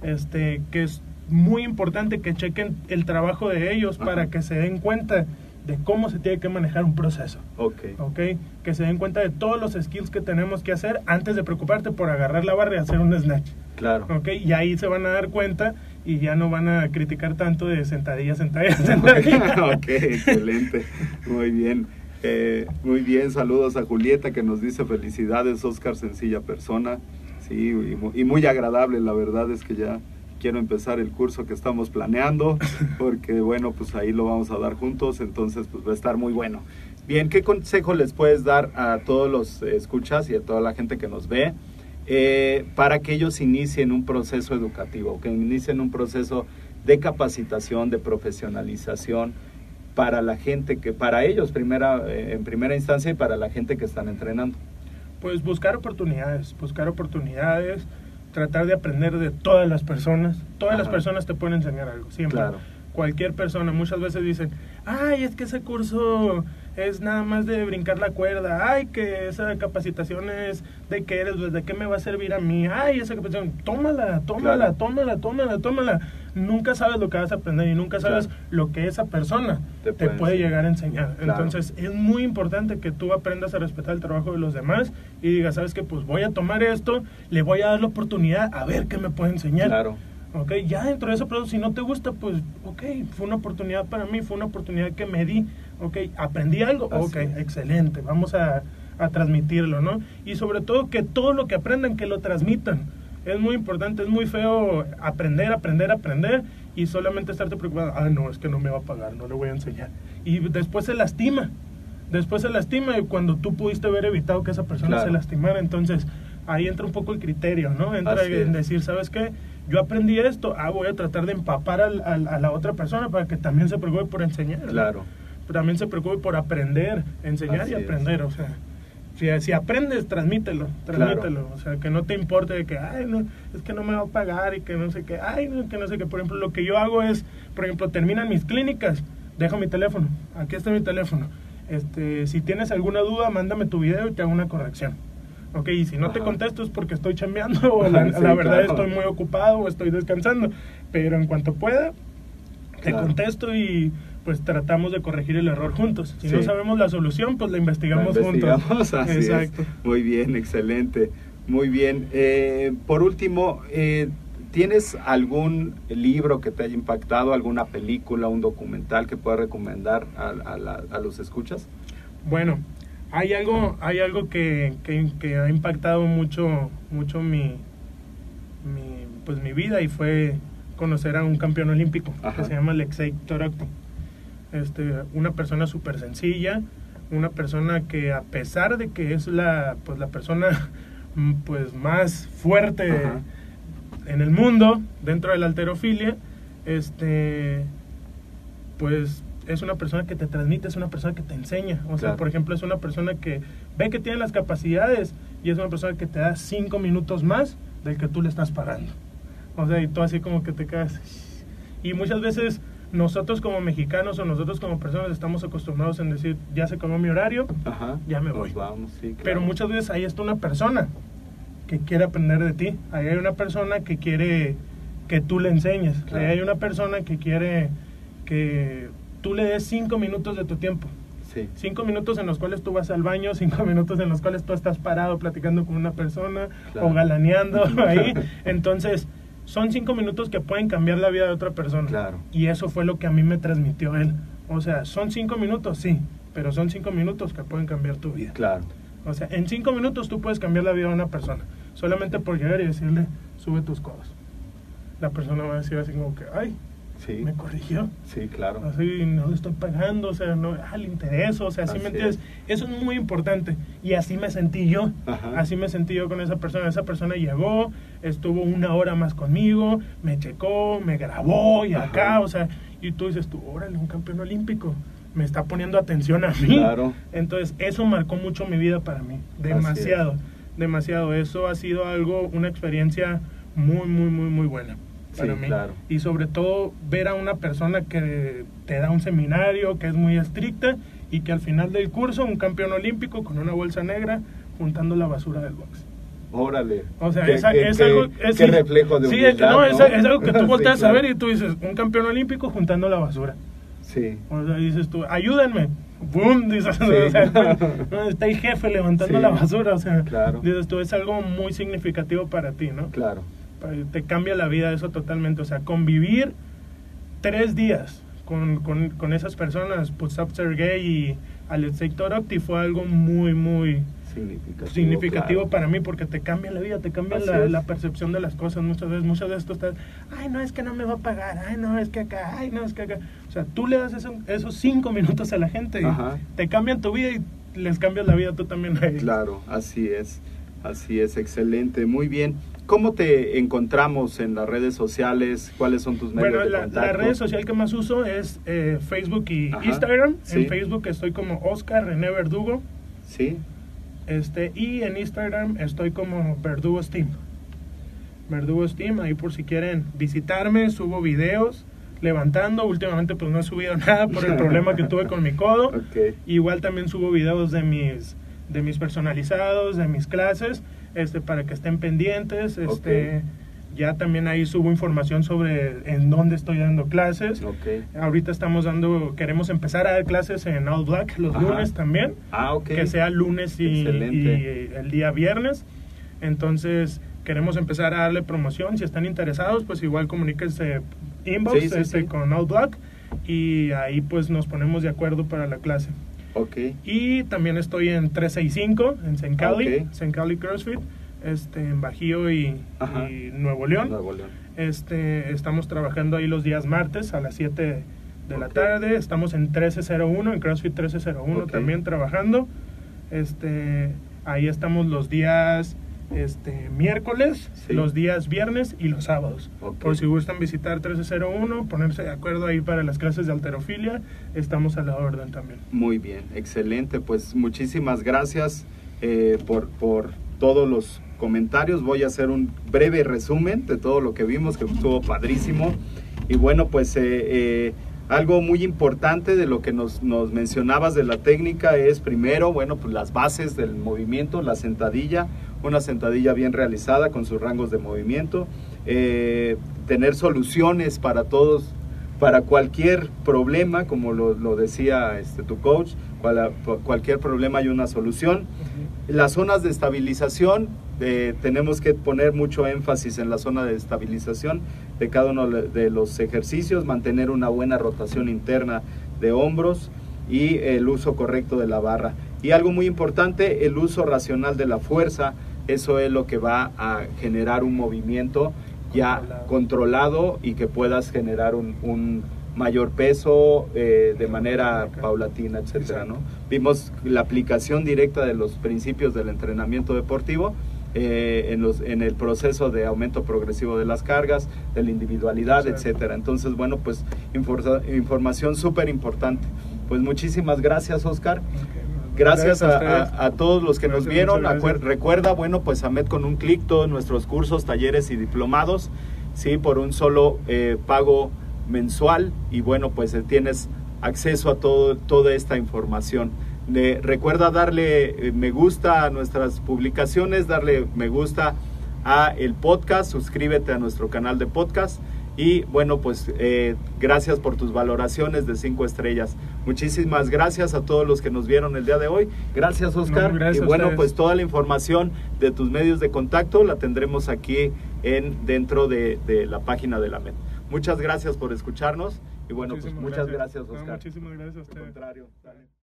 este, que es muy importante que chequen el trabajo de ellos para que se den cuenta de cómo se tiene que manejar un proceso. Ok. Ok. Que se den cuenta de todos los skills que tenemos que hacer antes de preocuparte por agarrar la barra y hacer un snatch. Claro. Ok. Y ahí se van a dar cuenta y ya no van a criticar tanto de sentadilla, sentadilla, sentadilla. ok, excelente. Muy bien. Eh, muy bien, saludos a Julieta que nos dice felicidades, Oscar, sencilla persona. Sí, y muy agradable, la verdad es que ya quiero empezar el curso que estamos planeando, porque bueno, pues ahí lo vamos a dar juntos, entonces pues va a estar muy bueno. Bien, ¿qué consejo les puedes dar a todos los escuchas y a toda la gente que nos ve eh, para que ellos inicien un proceso educativo, que inicien un proceso de capacitación, de profesionalización para la gente que, para ellos primera, eh, en primera instancia y para la gente que están entrenando? Pues buscar oportunidades, buscar oportunidades, tratar de aprender de todas las personas. Todas las personas te pueden enseñar algo, siempre. Claro. Cualquier persona, muchas veces dicen, ay, es que ese curso es nada más de brincar la cuerda, ay, que esa capacitación es de qué eres, de qué me va a servir a mí, ay, esa capacitación, tómala, tómala, Claro. tómala, tómala, tómala. Nunca sabes lo que vas a aprender y nunca sabes Claro. lo que esa persona Te te, puede llegar a enseñar. Claro. Entonces, es muy importante que tú aprendas a respetar el trabajo de los demás y digas, sabes que pues voy a tomar esto, le voy a dar la oportunidad a ver qué me puede enseñar. Claro. Ok, ya dentro de ese proceso, si no te gusta, pues, ok, fue una oportunidad para mí, fue una oportunidad que me di, ok, aprendí algo, ok, excelente, vamos a, a transmitirlo, ¿no? Y sobre todo que todo lo que aprendan, que lo transmitan. Es muy importante, es muy feo aprender, aprender, aprender y solamente estarte preocupado, ah, no, es que no me va a pagar, no le voy a enseñar. Y después se lastima, después se lastima y cuando tú pudiste haber evitado que esa persona Claro. se lastimara, entonces ahí entra un poco el criterio, ¿no? Entra en decir, ¿sabes qué? Yo aprendí esto, ah, voy a tratar de empapar al- al- a la otra persona para que también se preocupe por enseñar. Claro. También se preocupe por aprender, enseñar Así y es. aprender, o sea. Si, si aprendes, transmítelo, transmítelo. O sea, que no te importe de que, ay, no, es que no me va a pagar y que no sé qué, ay, no, que no sé qué. Por ejemplo, lo que yo hago es, por ejemplo, terminan mis clínicas, dejo mi teléfono, aquí está mi teléfono. Este, si tienes alguna duda, mándame tu video y te hago una corrección. Ok, y si no te contesto es porque estoy chambeando o la, Sí, la verdad claro. estoy muy ocupado o estoy descansando. Pero en cuanto pueda, te Claro. contesto y pues tratamos de corregir el error juntos. Si Sí. no sabemos la solución, pues la investigamos, La investigamos, juntos. así es. Exacto. Muy bien, excelente. Muy bien. Eh, por último, eh, ¿tienes algún libro que te haya impactado, alguna película, un documental que puedas recomendar a, a la- a los escuchas? Bueno, hay algo, hay algo que, que- que ha impactado mucho, mucho mi, mi, pues mi vida y fue conocer a un campeón olímpico Ajá. que se llama Alexei Torokty. Este, una persona súper sencilla, una persona que a pesar de que es la, pues la persona pues más fuerte Ajá. en el mundo dentro de la alterofilia, este, pues es una persona que te transmite, es una persona que te enseña. O sea, por ejemplo, es una persona que ve que tiene las capacidades y es una persona que te da cinco minutos más del que tú le estás pagando. O sea, y tú así como que te quedas. Y muchas veces nosotros como mexicanos o nosotros como personas estamos acostumbrados en decir, ya se acabó mi horario, Ajá. Ya me voy. vamos, sí, claro. pero muchas veces ahí está una persona que quiere aprender de ti. Ahí hay una persona que quiere que tú le enseñes. Claro. Ahí hay una persona que quiere que tú le des cinco minutos de tu tiempo. Sí. Cinco minutos en los cuales tú vas al baño, cinco minutos en los cuales tú estás parado platicando con una persona Claro. o galaneando ahí. Entonces, son cinco minutos que pueden cambiar la vida de otra persona. Claro. Y eso fue lo que a mí me transmitió él. O sea, son cinco minutos, sí, pero son cinco minutos que pueden cambiar tu vida. Claro. O sea, en cinco minutos tú puedes cambiar la vida de una persona. Solamente por llegar y decirle, sube tus codos. La persona va a decir así como que, ay, Sí. me corrigió. Sí, claro. Así no le estoy pagando, o sea, no, ah, le interesa, o sea, ¿sí Así me entiendes? Eso es muy importante. Y así me sentí yo. Ajá. Así me sentí yo con esa persona. Esa persona llegó, estuvo una hora más conmigo, me checó, me grabó y Ajá. acá, o sea, y tú dices, tú, órale, un campeón olímpico. Me está poniendo atención a mí. Claro. Entonces, eso marcó mucho mi vida para mí. Demasiado, demasiado. Eso ha sido algo, una experiencia muy, muy, muy, muy buena para Sí, mí. claro. Y sobre todo, ver a una persona que te da un seminario, que es muy estricta y que al final del curso, un campeón olímpico con una bolsa negra juntando la basura del box. Órale. O sea, es algo. es- qué sí, reflejo de sí, humildad, que no, es, es algo que tú Sí, volteas claro. a ver y tú dices, un campeón olímpico juntando la basura. Sí. O sea, dices tú, ayúdenme. ¡Bum! Dices, o sea, no, está el jefe levantando Sí. la basura. O sea, Claro. dices tú, es algo muy significativo para ti, ¿no? Claro. Pa- Te cambia la vida eso totalmente. O sea, convivir tres días con, con, con esas personas, Putzap Sergey y Alexei Torokty, fue algo muy, muy Significativo. significativo claro. para mí porque te cambia la vida, te cambia la, la percepción de las cosas. Muchas veces, muchas veces tú estás, ay, no, es que no me va a pagar, ay, no, es que acá, ay, no, es que acá. O sea, tú le das eso- esos cinco minutos a la gente y Ajá. te cambian tu vida y les cambias la vida tú también a ellos. Claro, así es. Así es, excelente. Muy bien. ¿Cómo te encontramos en las redes sociales? ¿Cuáles son tus medios Bueno, de la, contacto? la red social que más uso es eh, Facebook y Ajá, Instagram. sí. En Facebook estoy como Oscar René Verdugo. Sí. Este, y en Instagram estoy como Verdugo Steam. Verdugo Steam, ahí por si quieren visitarme, subo videos levantando. Últimamente pues no he subido nada por el problema que tuve con mi codo. Igual también subo videos de mis, de mis personalizados, de mis clases, este, para que estén pendientes. Este, Ya también ahí subo información sobre en dónde estoy dando clases. Ahorita estamos dando, queremos empezar a dar clases en All Black los lunes también. Ah, Que sea lunes y, y el día viernes. Entonces queremos empezar a darle promoción. Si están interesados, pues igual comuníquense inbox este, con Outblock y ahí pues nos ponemos de acuerdo para la clase. Okay. Y también estoy en 365 en St. Cali, St. Cali CrossFit, este, en Bajío y, Nuevo León. Nuevo León. Este, estamos trabajando ahí los días martes a las 7 de la tarde. Estamos en 1301, en CrossFit 1301 también trabajando. Este, ahí estamos los días este, miércoles, los días viernes y los sábados. Por si gustan visitar 1301, ponerse de acuerdo ahí para las clases de alterofilia, estamos a la orden también. Muy bien, excelente. Pues muchísimas gracias eh, por, por todos los comentarios. Voy a hacer un breve resumen de todo lo que vimos, que estuvo padrísimo. Y bueno, pues... Eh, eh, algo muy importante de lo que nos, nos, mencionabas de la técnica es primero, bueno, pues las bases del movimiento, la sentadilla, una sentadilla bien realizada con sus rangos de movimiento, eh, tener soluciones para todos, para cualquier problema, como lo, lo decía este, tu coach, cualquier problema hay una solución. Las zonas de estabilización, eh, tenemos que poner mucho énfasis en la zona de estabilización de cada uno de los ejercicios, mantener una buena rotación interna de hombros y el uso correcto de la barra. Y algo muy importante, el uso racional de la fuerza, eso es lo que va a generar un movimiento ya controlado, y que puedas generar un, mayor peso eh, de manera paulatina, etcétera, ¿no? Vimos la aplicación directa de los principios del entrenamiento deportivo eh, en, los, en el proceso de aumento progresivo de las cargas, de la individualidad, etcétera. Entonces, bueno, pues información súper importante. Pues muchísimas gracias, Oscar. Gracias, a, todos los que nos vieron. recuerda, bueno, pues AMED con un clic, todos nuestros cursos, talleres y diplomados, ¿sí? Por un solo eh, pago mensual y bueno, pues eh, tienes acceso a todo, toda esta información. recuerda darle eh, me gusta a nuestras publicaciones, darle me gusta a el podcast, suscríbete a nuestro canal de podcast y bueno, pues eh, gracias por tus valoraciones de cinco estrellas. Muchísimas gracias a todos los que nos vieron el día de hoy. Gracias, Oscar. y bueno, pues toda la información de tus medios de contacto la tendremos aquí en dentro de, la página de la MED. Muchas gracias por escucharnos y bueno, pues muchas gracias, Oscar. muchísimas gracias a contrario.